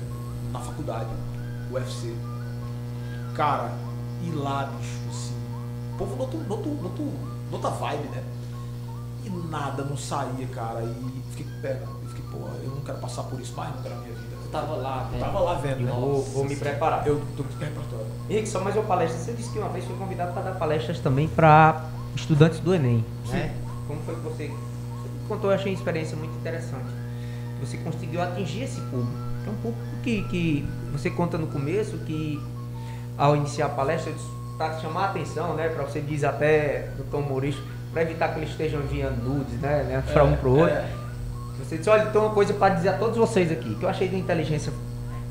na faculdade, UFC. Cara, e lá, bicho, assim, povo notou, noutra vibe, né? E nada, não saía, cara. E fiquei, pega, eu fiquei, pô, eu não quero passar por isso mais nunca na minha vida. Tu tava lá, Eu velho. tava lá vendo, Eu né? vou, vou me preparar. Eu tô com repertório. Henrique, só mais uma palestra. Você disse que uma vez foi convidado para dar palestras também para estudantes do Enem. Né? Como foi que você, você contou? Eu achei uma experiência muito interessante. Você conseguiu atingir esse público. É um público que, que você conta no começo que ao iniciar a palestra para chamar a atenção, né? Para você dizer até do tom humorístico, para evitar que eles estejam enviando nudes, né? né para um para o outro. É. Você disse, olha, tem uma coisa para dizer a todos vocês aqui, que eu achei de inteligência.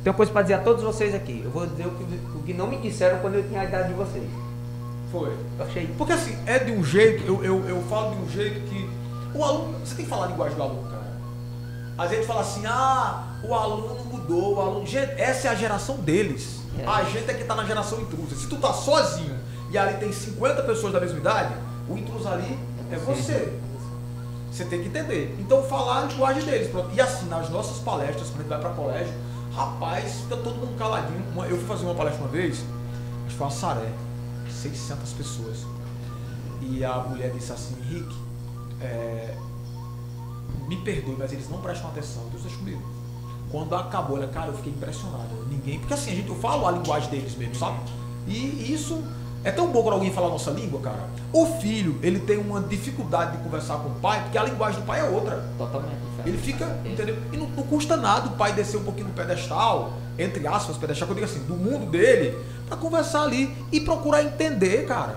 Tem uma coisa para dizer a todos vocês aqui. Eu vou dizer o que, o que não me disseram quando eu tinha a idade de vocês. Foi. Eu achei. Porque assim, é de um jeito, eu, eu, eu falo de um jeito que. O aluno. Você tem que falar a linguagem do aluno, cara. Às vezes fala assim, ah, o aluno mudou, o aluno. Gente, essa é a geração deles. É. A gente é que tá na geração intrusa. Se tu tá sozinho e ali tem 50 pessoas da mesma idade, o intruso ali é você. Você tem que entender. Então falar a linguagem deles. Pronto. E assim, nas nossas palestras, quando a gente vai para colégio, rapaz, fica todo mundo caladinho. Eu fui fazer uma palestra uma vez, acho que foi uma Saré, 600 pessoas. E a mulher disse assim, Henrique, é, me perdoe, mas eles não prestam atenção. Deus deixa comigo. Quando acabou, ela, cara, eu fiquei impressionado. Ninguém. Porque assim, a gente, eu falo a linguagem deles mesmo, sabe? E isso é tão bom quando alguém fala a nossa língua, cara. O filho, ele tem uma dificuldade de conversar com o pai, porque a linguagem do pai é outra. Totalmente diferente. Ele fica, entendeu? E não, não custa nada o pai descer um pouquinho no pedestal, entre aspas, pedestal, que eu digo assim, do mundo dele, pra conversar ali e procurar entender, cara.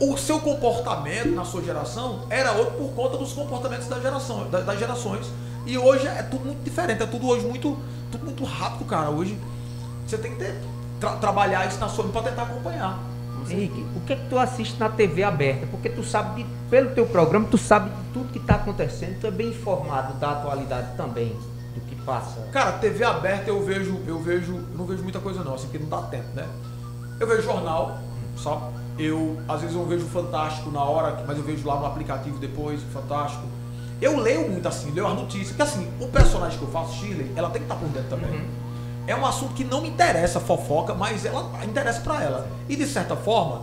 O seu comportamento na sua geração era outro por conta dos comportamentos da geração, da- das gerações. E hoje é tudo muito diferente, é tudo hoje muito, tudo muito rápido, cara. Hoje você tem que ter, tra- trabalhar isso na sua para tentar acompanhar. Henrique, o que é que tu assiste na TV aberta? Porque tu sabe, de, pelo teu programa, tu sabe de tudo que está acontecendo, tu é bem informado da atualidade também, do que passa. Cara, TV aberta eu vejo, eu vejo, não vejo muita coisa não, assim, porque não dá tempo, né? Eu vejo jornal, sabe? Eu, às vezes eu vejo Fantástico na hora, mas eu vejo lá no aplicativo depois, Fantástico. Eu leio muito assim, leio as notícias, porque assim, o personagem que eu faço, Shirley, ela tem que estar por dentro também. É um assunto que não me interessa, fofoca, mas ela interessa pra ela. E de certa forma,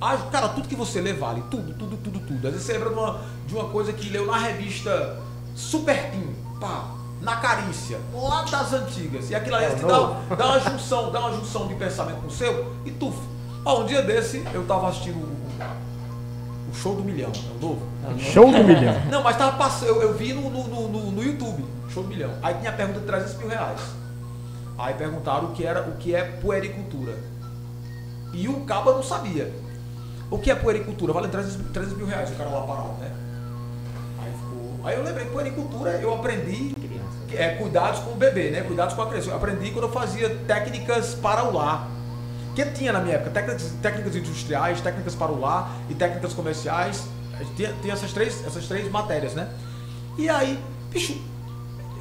a- cara, tudo que você lê vale, tudo, tudo, tudo, tudo. Às vezes você lembra de uma, de uma coisa que leu na revista Super Team, pá, na carícia, lá das antigas. E aquilo ali É, te dá, dá uma junção, dá uma junção de pensamento com o seu e tu. Ó, um dia desse eu tava assistindo o, show do milhão, é o novo? Show do milhão. Não, mas tava passando, eu, eu vi no, no, no, no- YouTube, show do milhão. Aí tinha a pergunta de 300 mil reais. Aí perguntaram o que era, o que é puericultura. E o caba não sabia. O que é puericultura? Vale 300, mil- 300 mil reais, o cara lá parado, né? Aí ficou. Aí eu lembrei, puericultura eu aprendi que é, cuidados com o bebê, né? Cuidados com a criança. Eu aprendi quando eu fazia técnicas para o lar. Que tinha na minha época, técnicas, técnicas industriais, técnicas para o lar e técnicas comerciais. A gente Tinha, tinha essas, três, essas três matérias, né? E aí, bicho,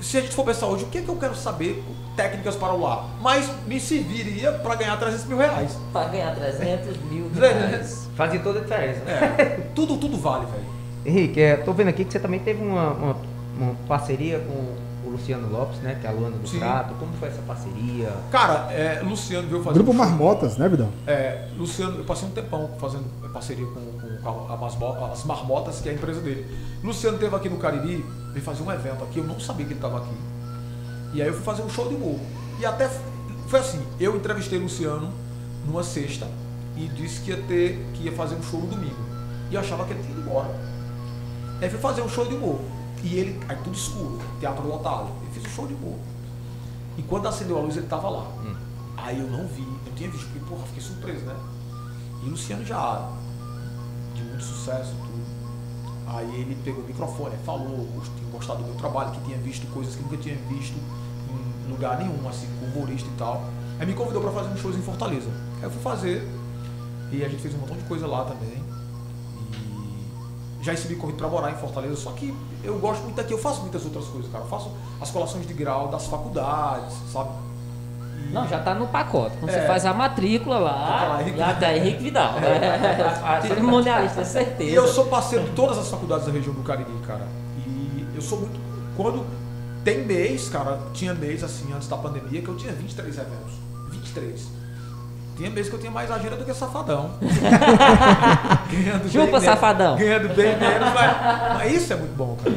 se a gente for pensar hoje, o que é que eu quero saber técnicas para o lar? Mas me serviria para ganhar 300 mil reais. Pra ganhar 300 mil reais. Fazia toda a diferença. né? É, tudo, tudo vale, velho. Henrique, é, tô vendo aqui que você também teve uma, uma, uma parceria com Luciano Lopes, né? Que é a Luana do Sim. Prato. Como foi essa parceria? Cara, é, Luciano veio fazer. Grupo um. Marmotas, né, Vidal? É, Luciano, eu passei um tempão fazendo parceria com, com a as Marmotas, que é a empresa dele. Luciano esteve aqui no Cariri, veio fazer um evento aqui, eu não sabia que ele estava aqui. E aí eu fui fazer um show de humor. E até foi assim, eu entrevistei Luciano numa sexta e disse que ia ter, que ia fazer um show no domingo. E eu achava que ele tinha ido embora. Aí fui fazer um show de humor. E ele, aí tudo escuro, teatro lotado. Eu fiz um show de humor. E quando acendeu a luz, ele tava lá. Aí eu não vi, eu tinha visto, porque, porra, fiquei surpreso, né? E Luciano já, de muito sucesso, tudo. Aí ele pegou o microfone, falou, tinha gostado do meu trabalho, que tinha visto coisas que nunca tinha visto em lugar nenhum, assim, como humorista e tal. Aí me convidou pra fazer uns shows em Fortaleza. Aí eu fui fazer, e a gente fez um montão de coisa lá também. Já recebi convite pra morar em Fortaleza, só que eu gosto muito daqui, eu faço muitas outras coisas, cara. Eu faço as colações de grau das faculdades, sabe? E- Não, já tá no pacote. Quando É. você faz a matrícula lá, lá, já tá Henrique Vidal. É. Cerimonialista, é certeza. E eu sou parceiro de todas as faculdades da região do Cariri, cara. E eu sou muito. Quando tem mês, cara, tinha mês assim, antes da pandemia, que eu tinha 23 eventos. 23. Tinha mês que eu tinha mais agenda do que safadão. ganhando bem Chupa, menos- safadão. Ganhando bem menos, mas, mas isso é muito bom, cara.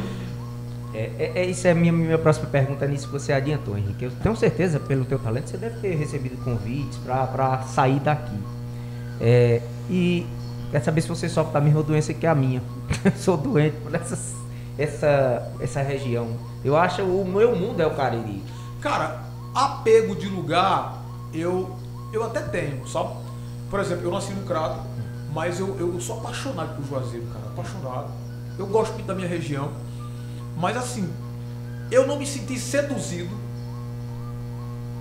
É, é, é- isso é a minha, minha próxima pergunta nisso que você adiantou, Henrique. Eu tenho certeza, pelo teu talento, você deve ter recebido convites para sair daqui. É, e quer saber se você sofre da mesma doença que a minha. Sou doente por essa, essa, essa região. Eu acho o meu mundo é o Cariri. Cara, apego de lugar, eu, eu até tenho, sabe? Por exemplo, eu nasci no Crato, mas eu, eu sou apaixonado por Juazeiro, cara. Apaixonado. Eu gosto muito da minha região. Mas assim, eu não me senti seduzido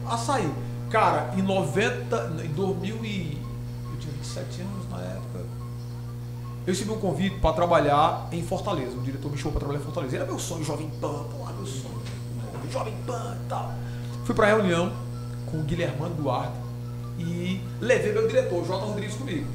a sair. Cara, em 90, em 2000 e... Eu tinha 27 anos na época. Eu recebi um convite para trabalhar em Fortaleza. O diretor me chamou para trabalhar em Fortaleza. Era meu sonho, Jovem Pan, porra, meu sonho. Jovem Pan e tal. Fui pra reunião com o Guilhermano Duarte e levei meu diretor, o Jota Rodrigues, comigo.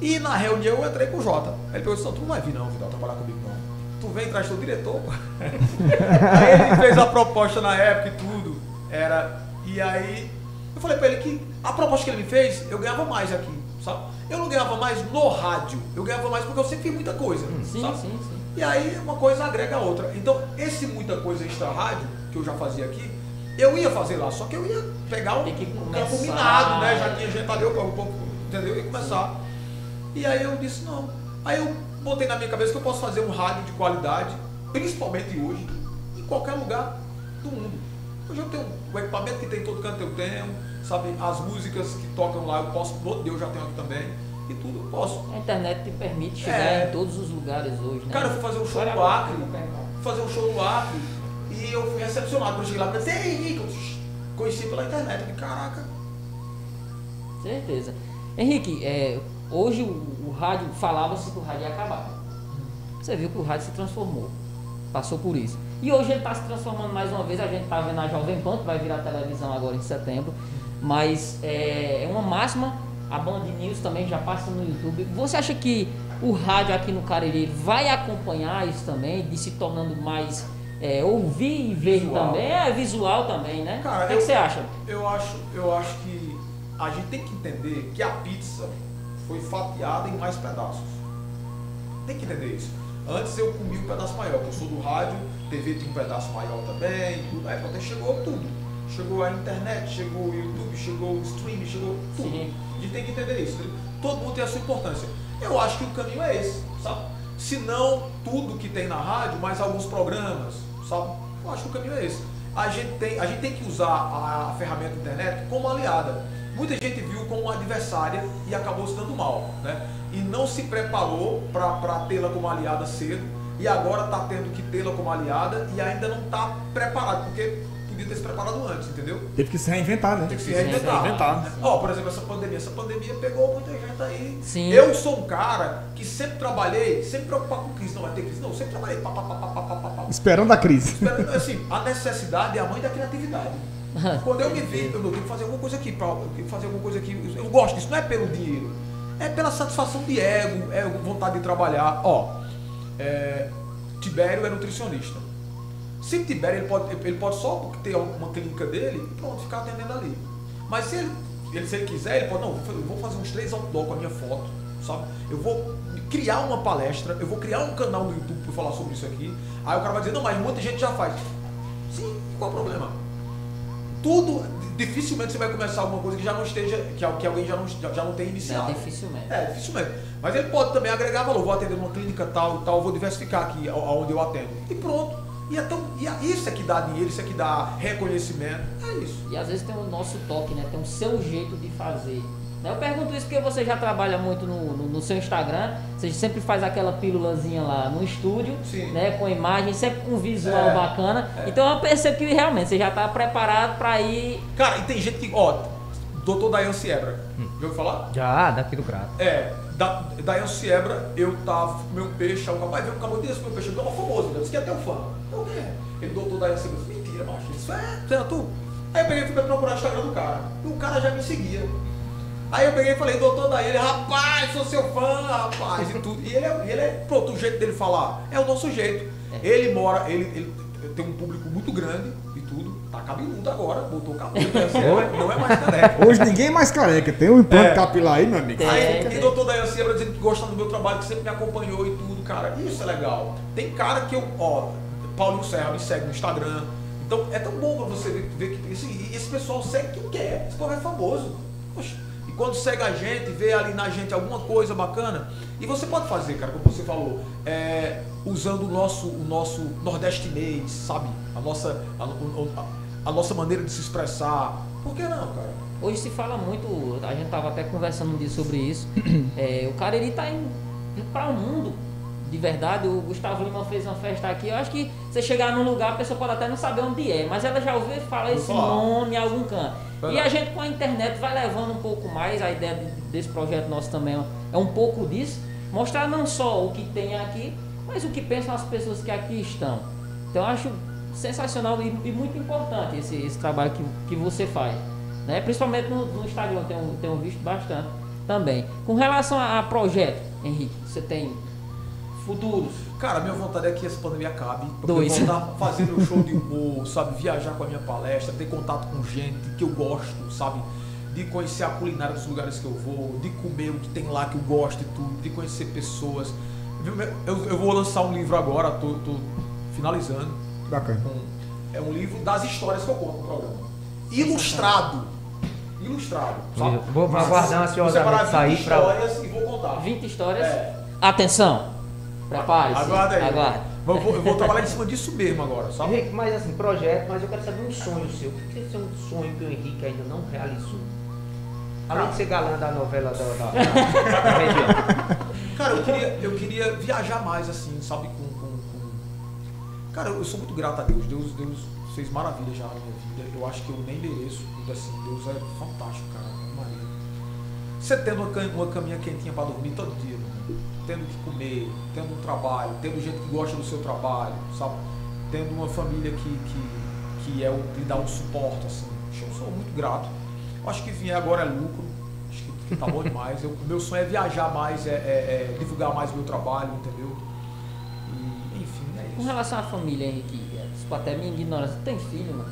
E na reunião eu entrei com o Jota. Ele perguntou, tu não vai vir não, Vidal, trabalhar comigo não. Tu vem traz teu diretor. pô." aí ele fez a proposta na época e tudo. Era. E aí eu falei pra ele que a proposta que ele me fez, eu ganhava mais aqui, sabe? Eu não ganhava mais no rádio, eu ganhava mais porque eu sempre fiz muita coisa. Sim, sabe? sim, sim. E aí uma coisa agrega a outra. Então, esse muita coisa extra rádio, que eu já fazia aqui, eu ia fazer lá, só que eu ia pegar um, um campo minado, né? Já tinha gente ali, eu, eu, eu- entendeu? Eu ia começar. E aí eu disse, não. Aí eu botei na minha cabeça que eu posso fazer um rádio de qualidade, principalmente hoje, em qualquer lugar do mundo. Hoje eu tenho o equipamento que tem em todo canto eu tenho, sabe? As músicas que tocam lá eu posso, no Deus já tenho aqui também. E tudo eu posso. A internet te permite chegar É. em todos os lugares hoje, né? Cara, eu fui fazer um show no Acre. fazer um show no Acre e eu fui recepcionado. Quando cheguei lá, pensei, ei, Henrique, conheci pela internet. Falei, caraca. Certeza. Henrique, é, hoje o, o rádio falava-se que o rádio ia acabar. Você viu que o rádio se transformou. Passou por isso. E hoje ele está se transformando mais uma vez. A gente está vendo a Jovem Pan, que vai virar televisão agora em setembro. Mas é, é uma máxima. A Band News também já passa no YouTube. Você acha que o rádio aqui no Cariri vai acompanhar isso também, de se tornando mais é, ouvir e ver Visual. também? É visual também, né? Cara, o que, eu- que você acha? Eu acho, eu acho que a gente tem que entender que a pizza foi fatiada em mais pedaços. Tem que entender isso. Antes eu comi um pedaço maior, porque eu sou do rádio, TV tinha um pedaço maior também, tudo. Aí até chegou tudo. Chegou a internet, chegou o YouTube, chegou o streaming, chegou tudo. Sim. A gente tem que entender isso. Todo mundo tem a sua importância. Eu acho que o caminho é esse, sabe? Se não tudo que tem na rádio, mas alguns programas, sabe? Eu acho que o caminho é esse. A gente tem, a gente tem que usar a, a ferramenta internet como aliada. Muita gente viu como adversária e acabou se dando mal, né? E não se preparou para tê-la como aliada cedo e agora está tendo que tê-la como aliada e ainda não está preparado, porque podia ter se preparado antes, entendeu? Teve que se reinventar, né? Tem que se reinventar. reinventar. Ó, por exemplo, essa pandemia. Essa pandemia pegou muita gente aí. Sim. Eu sou um cara que sempre trabalhei, sempre preocupado com crise. Não vai ter crise, não. Sempre trabalhei. Pá, pá, pá, pá, pá, pá, pá. Esperando a crise. Esperando, Assim, a necessidade é a mãe da criatividade. Quando eu me vi, eu não tenho que fazer alguma coisa aqui, pra, eu tenho que fazer alguma coisa aqui. Eu gosto disso, não é pelo dinheiro. É pela satisfação de ego, é vontade de trabalhar. Ó, é, Tibério é nutricionista. Se Tibério ele pode, ele pode só ter uma clínica dele, pronto, ficar atendendo ali. Mas se ele, ele- se ele quiser, ele pode, não, eu vou fazer uns três outdoor com a minha foto, sabe? Eu vou criar uma palestra, eu vou criar um canal no YouTube para falar sobre isso aqui. Aí o cara vai dizer, não, mas muita gente já faz. Sim, qual o problema? Tudo, dificilmente você vai começar alguma coisa que já não esteja, que, al- que alguém já não, já, não tenha iniciado. É, dificilmente. É, dificilmente. Mas ele pode também agregar valor. Vou atender numa clínica tal e tal, vou diversificar aqui aonde eu atendo. E pronto. E, é tão, e é- isso é que dá dinheiro, isso é que dá reconhecimento. É isso. E às vezes tem o nosso toque, né? Tem o seu jeito de fazer. Né? Eu pergunto isso porque você já trabalha muito no, no, no seu Instagram. Você sempre faz aquela pílulazinha lá no estúdio, Sim. né? Com imagem, sempre com visual É, bacana. é. Então eu percebo que realmente você já está preparado para ir. Cara, e tem gente que, ó, doutor Dayan Siebra. Já ouviu falar? Já, daqui do Crato. É, da, Dayan Siebra, eu tava com meu peixe, o rapaz veio acabou desse meu peixe, ele é famoso, né? Disse que é até um fã. Eu, quem é? Ele, doutor Siebra, eu disse, mentira, macho. Isso é, você é tu? Aí eu peguei e fui pra procurar o Instagram do cara. E o cara já me seguia. Aí eu peguei e falei, doutor Dayan, ele, rapaz, sou seu fã, rapaz, e tudo. E ele é, ele é, pronto, o jeito dele falar é o nosso jeito. Ele mora, ele, ele tem um público muito grande cabeludo agora, botou cabelo, né? não é mais careca. Hoje ninguém é mais careca. Tem um implante É. capilar aí, meu amigo. Tem. Aí, É, e doutor Dayan Siebra dizendo que gosta do meu trabalho, que sempre me acompanhou e tudo, cara. Isso é legal. Tem cara que eu, ó, Paulinho Serra me segue no Instagram. Então é tão bom pra você ver, ver que esse, esse pessoal segue quem quer. Esse povo é famoso. Poxa, e quando segue a gente, vê ali na gente alguma coisa bacana, e você pode fazer, cara, como você falou, é, usando o nosso, o nosso nordestinês, sabe? A nossa, a, a- a nossa maneira de se expressar. Por que não, cara? Hoje se fala muito, a gente tava até conversando um dia sobre isso. É, o cara ele tá indo para o mundo. De verdade, o Gustavo Lima fez uma festa aqui. Eu acho que você chegar num lugar, a pessoa pode até não saber onde é, mas ela já ouviu falar esse falar. nome em algum canto. E a gente com a internet vai levando um pouco mais, a ideia de- desse projeto nosso também é um pouco disso. Mostrar não só o que tem aqui, mas o que pensam as pessoas que aqui estão. Então acho sensacional e, e muito importante esse, esse trabalho que, que você faz. Né? Principalmente no, no Instagram, tenho, tenho visto bastante também. Com relação a, a projeto, Henrique, você tem futuros? Cara, minha vontade é que essa pandemia acabe. Pra Dois. voltar fazendo um show de humor, sabe? Viajar com a minha palestra, ter contato com gente que eu gosto, sabe? De conhecer a culinária dos lugares que eu vou, de comer o que tem lá que eu gosto e tudo, de conhecer pessoas. Eu, eu vou lançar um livro agora, tô, tô finalizando. Bacana. Um- é um livro das histórias que eu conto no programa. Ilustrado. Ilustrado. sabe? Vou aguardar ansiosamente separar 20 sair pra- histórias e vou contar. 20 histórias. É. Atenção! Prepare-se. Aguarda aí. Aguarde. Eu vou, eu vou trabalhar em cima disso mesmo agora, sabe? Henrique, mas assim, projeto, mas eu quero saber um sonho seu. O que é um sonho que o Henrique ainda não realizou? Além de ser galã da novela da, da, da- da região. Cara, eu queria, eu queria viajar mais, assim, sabe? Com- Cara, eu sou muito grato a Deus. Deus, Deus fez maravilha já na minha vida. Eu acho que eu nem mereço tudo assim. Deus é fantástico, cara. Maria. Você tendo uma, cam- uma caminha quentinha pra dormir todo dia, tendo que comer, tendo um trabalho, tendo gente que gosta do seu trabalho, sabe? Tendo uma família que, que, que é o, lhe dá um suporte, assim. Eu sou muito grato. Acho que vier agora é lucro. Acho que, tá bom demais. Eu, meu sonho é viajar mais, é, é- é divulgar mais o meu trabalho, entendeu? É Com relação à família, Henrique, é, desculpa até minha ignorância, tem filho, mano?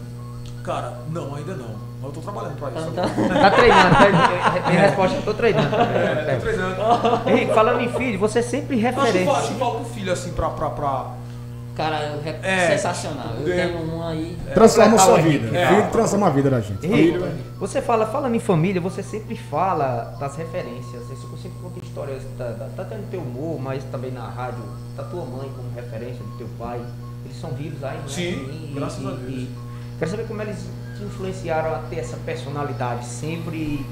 Cara, não, ainda não. Mas eu tô trabalhando pra isso. Tá-. Tá treinando, tá? minha resposta, eu tô treinando. É, tô treinando. Henrique, falando em filho, você é sempre falo- acho referência. que falo pro filho assim pra. pra, pra Cara, É. sensacional. Eu É. tenho um aí. Transforma a sua vida. É. Filho transforma a vida da gente. Você fala, falando em família, você sempre fala das referências. Você sempre conta histórias, tá, tá, tendo teu humor, mas também na rádio, da tua mãe como referência, do teu pai. Eles são vivos aí, né? Sim, graças a Deus. quero saber como eles te influenciaram a ter essa personalidade sempre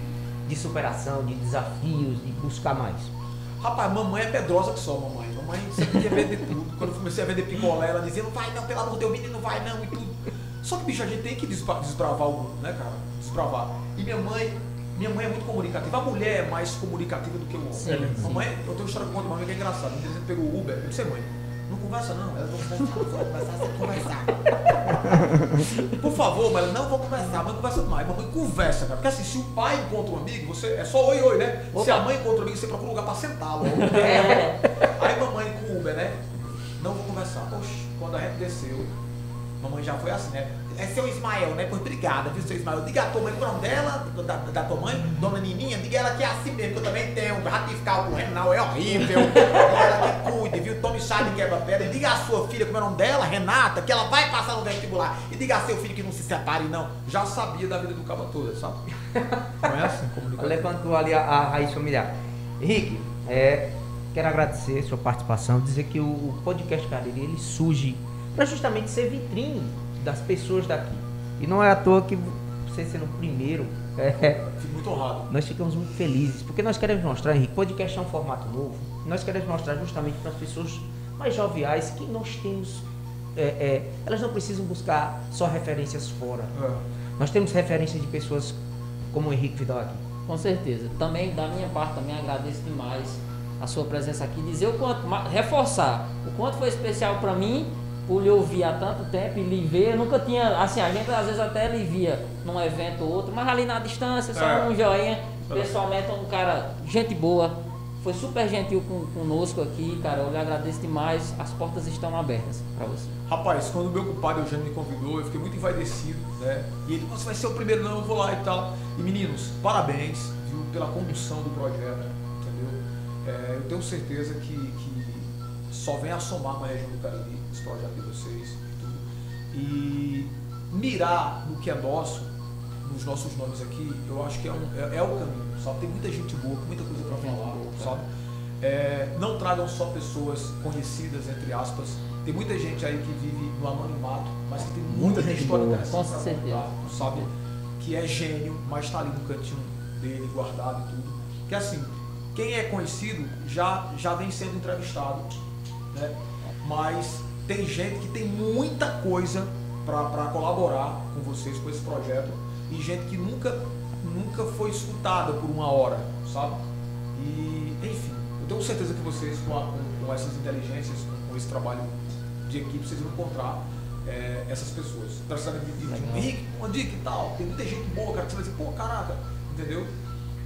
de superação, de desafios, de buscar mais. Rapaz, mamãe é pedrosa que só, mamãe. Mamãe sempre quer vender tudo. Quando eu comecei a vender picolé, ela dizia, não vai não, pelo amor de Deus, menino, não vai não, e tudo. Só que, bicho, a gente tem que desbra- desbravar o mundo, né, cara? Desbravar. E minha mãe, minha mãe é muito comunicativa. A mulher é mais comunicativa do que o homem. Sim, sim. Mamãe, eu tenho uma história com a mamãe que é engraçada. Um dia pegou o Uber, eu disse, mãe, não conversa não. Não vou conversar sem conversar. Por favor, mas não vou conversar, mãe conversa mais. Mamãe conversa, cara. Porque assim, se o pai encontra um amigo, você é só oi, oi, né? Se a mãe encontra um amigo, você procura um lugar pra sentar logo. É. Aí mamãe com o Uber, né? Não vou conversar. Oxi, quando a gente desceu, mamãe já foi assim, né? É seu Ismael, né? Pois obrigada, viu, seu Ismael? Diga a tua mãe, é o nome dela, da, da tua mãe, dona Nininha, diga ela que é assim mesmo, que eu também tenho. Ratificar o renal é horrível. diga ela que cuide, viu? Tome chá de quebra-pedra. E diga a sua filha, como é o nome dela, Renata, que ela vai passar no vestibular. E diga a seu filho que não se separe, não. Já sabia da vida do cabo toda, sabe? Não é assim comunicação. Levantou ali a, a raiz familiar. Henrique, é, quero agradecer a sua participação, dizer que o, o podcast Cariri ele surge para justamente ser vitrine das pessoas daqui. E não é à toa que você sendo o primeiro, é, Fico muito honrado. nós ficamos muito felizes, porque nós queremos mostrar, Henrique, podcast é um formato novo, nós queremos mostrar justamente para as pessoas mais joviais que nós temos, é, é, elas não precisam buscar só referências fora. É. Nós temos referências de pessoas como o Henrique Vidal aqui. Com certeza. Também da minha parte também agradeço demais a sua presença aqui, dizer o quanto, reforçar o quanto foi especial para mim por lhe ouvir há tanto tempo e lhe ver. Eu nunca tinha, assim, a gente às vezes até lhe via num evento ou outro, mas ali na distância, só É. um joinha. É. Pessoalmente um cara, gente boa, foi super gentil com, conosco aqui, cara. Eu lhe agradeço demais. As portas estão abertas para você. Rapaz, quando o meu compadre Eugênio me convidou, eu fiquei muito envaidecido, né? E ele, você vai ser o primeiro, não, eu vou lá e tal. E meninos, parabéns, viu, pela condução do projeto, entendeu? É, eu tenho certeza que, que só vem a somar com a região do Cariri, esse projeto de vocês e tudo. E mirar no que é nosso, nos nossos nomes aqui, eu acho que é, um, é, é o caminho, sabe? Tem muita gente boa, muita coisa pra falar, sabe? É, não tragam só pessoas conhecidas, entre aspas. Tem muita gente aí que vive no anonimato, mas que tem muita, Muita gente história boa. interessante Com certeza. contar, sabe? Que é gênio, mas está ali no cantinho dele, guardado e tudo. Que assim, quem é conhecido já, já vem sendo entrevistado, né? Mas tem gente que tem muita coisa para colaborar com vocês, com esse projeto, e gente que nunca, nunca foi escutada por uma hora, sabe? E, enfim, eu tenho certeza que vocês, com, a- com- com essas inteligências, com, com esse trabalho de equipe, vocês vão encontrar é, essas pessoas. Precisando de, de, de um Henrique, uma dica e tal. Tem muita gente boa, cara, que você vai dizer, pô, caraca, entendeu?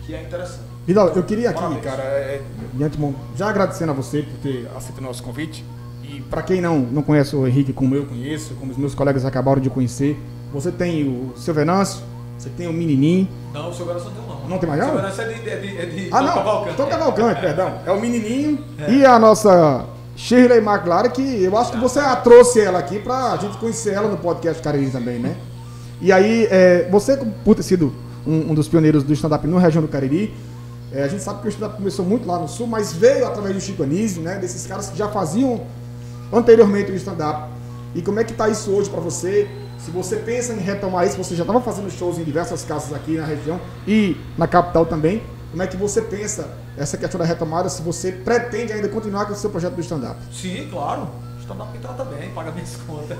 Que é interessante. Vidal, eu queria aqui, Parabéns. cara, é, de antemão, já agradecendo a você por ter aceito o nosso convite. E para quem não, não conhece o Henrique como eu conheço, como os meus colegas acabaram de conhecer, você tem o seu Venâncio, você tem o Menininho. Não, o seu Venâncio não tem não. Não tem mais O não? seu Venâncio é de, é de, é de Ah, não, Cavalcante. Tom Cavalcante, perdão. É o Menininho e a nossa Shirley McLaren, que eu acho que você a trouxe ela aqui pra gente conhecer ela no podcast Cariri também, né? E aí, é, você, por ter sido um, um dos pioneiros do stand-up no região do Cariri, é, a gente sabe que o stand-up começou muito lá no sul, mas veio através do Chico Anísio, né? Desses caras que já faziam anteriormente o stand-up. E como é que tá isso hoje pra você? Se você pensa em retomar isso, você já estava fazendo shows em diversas casas aqui na região e na capital também. Como é que você pensa essa questão da retomada? Se você pretende ainda continuar com o seu projeto do stand-up? Sim, claro. Stand-up me trata bem, paga minhas contas.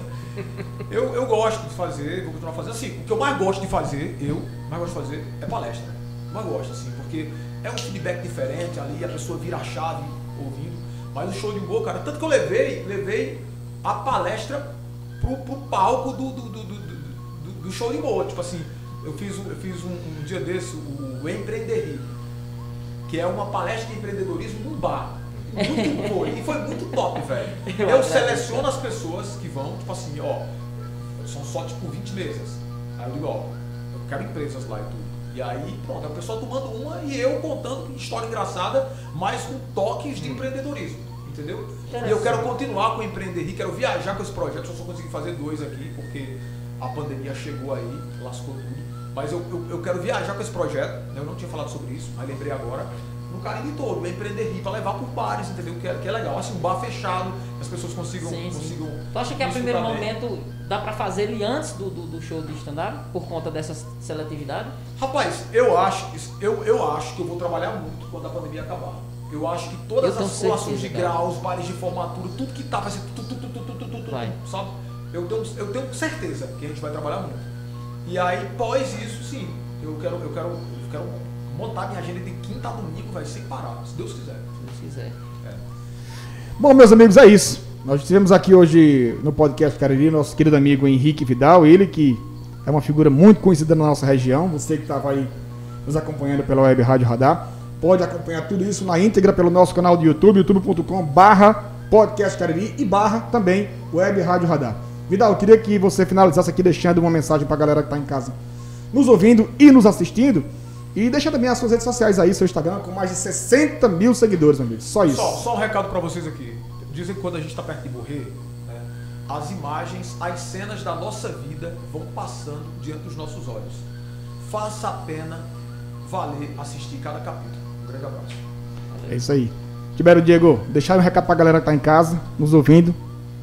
Eu, eu gosto de fazer, vou continuar fazendo. Assim, o que eu mais gosto de fazer, eu mais gosto de fazer, é palestra. Mais gosto, assim, porque é um feedback diferente ali, a pessoa vira a chave ouvindo. Mas o show de humor, cara, tanto que eu levei, levei a palestra pro, pro palco do, do, do, do, do- show de humor. Tipo assim, eu fiz, um- eu fiz um, um dia desse, o Empreender que é uma palestra de empreendedorismo num bar. Muito bom, e foi muito top, velho. Eu seleciono as pessoas que vão, tipo assim, ó, são só tipo 20 mesas. Aí eu digo, ó, eu quero empresas lá e tudo. E aí, pronto, a pessoa tomando uma e eu contando história engraçada, mas com toques de empreendedorismo. Entendeu? E eu quero continuar com o Empreender Rico, quero viajar com esse projeto. Eu só consegui fazer dois aqui, porque a pandemia chegou aí, lascou tudo. Mas eu, eu, eu quero viajar com esse projeto, né? eu não tinha falado sobre isso, mas lembrei agora. No Caribe todo, o Empreender Rico, pra levar por bares, entendeu? Que é, que é legal. Assim, um bar fechado, que as pessoas consigam. Sim, sim. consigam Tu acha que a isso primeiro momento dá pra fazer ele antes do, do, do show de stand-up? Por conta dessa seletividade? Rapaz, eu acho, eu, eu acho que eu vou trabalhar muito quando a pandemia acabar. Eu acho que todas Eu as colações de graus, bares de formatura, tudo que tá, vai ser tudo, tudo, tudo, tudo, tudo, tudo, sabe? Eu tenho, eu tenho certeza que a gente vai trabalhar muito. E aí, pós isso, sim, eu quero, eu quero, eu quero montar minha agenda de quinta a domingo, vai sem parar, se Deus quiser. Se Deus quiser. Bom, meus amigos, é isso. Nós tivemos aqui hoje no podcast Cariri nosso querido amigo Henrique Vidal, ele que é uma figura muito conhecida na nossa região. Você que estava aí nos acompanhando pela Web Rádio Radar, pode acompanhar tudo isso na íntegra pelo nosso canal do YouTube, youtube.com barra e barra também Web Rádio Radar. Vidal, eu queria que você finalizasse aqui deixando uma mensagem para a galera que está em casa nos ouvindo e nos assistindo. E deixa também as suas redes sociais aí, seu Instagram, com mais de 60 mil seguidores, amigo. Só isso. Só, só um recado pra vocês aqui. Dizem que quando a gente tá perto de morrer, né, as imagens, as cenas da nossa vida vão passando diante dos nossos olhos. Faça a pena valer assistir cada capítulo. Um grande abraço. É isso aí. Tibério Diego, deixar um recado pra galera que tá em casa, nos ouvindo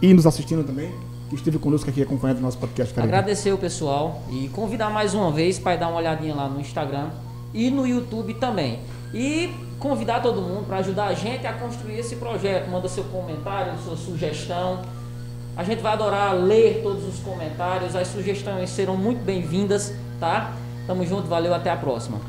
e nos assistindo também, que esteve conosco aqui acompanhando o nosso podcast, cara. Agradecer o pessoal e convidar mais uma vez para dar uma olhadinha lá no Instagram e no YouTube também. E convidar todo mundo para ajudar a gente a construir esse projeto. Manda seu comentário, sua sugestão. A gente vai adorar ler todos os comentários. As sugestões serão muito bem-vindas, tá? Tamo junto, valeu, até a próxima.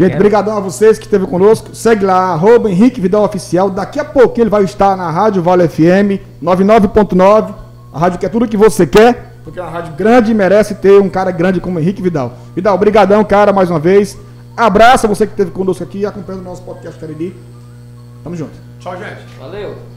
Gente, brigadão a vocês que esteve conosco. Segue lá, arroba Henrique Vidal Oficial. Daqui a pouco ele vai estar na Rádio Vale FM 99.9. A rádio que é tudo que você quer, porque é uma rádio grande e merece ter um cara grande como Henrique Vidal. Vidal, brigadão, cara, mais uma vez. Abraço a você que esteve conosco aqui, acompanhando o nosso podcast Cariri. Tamo junto. Tchau, gente. Valeu!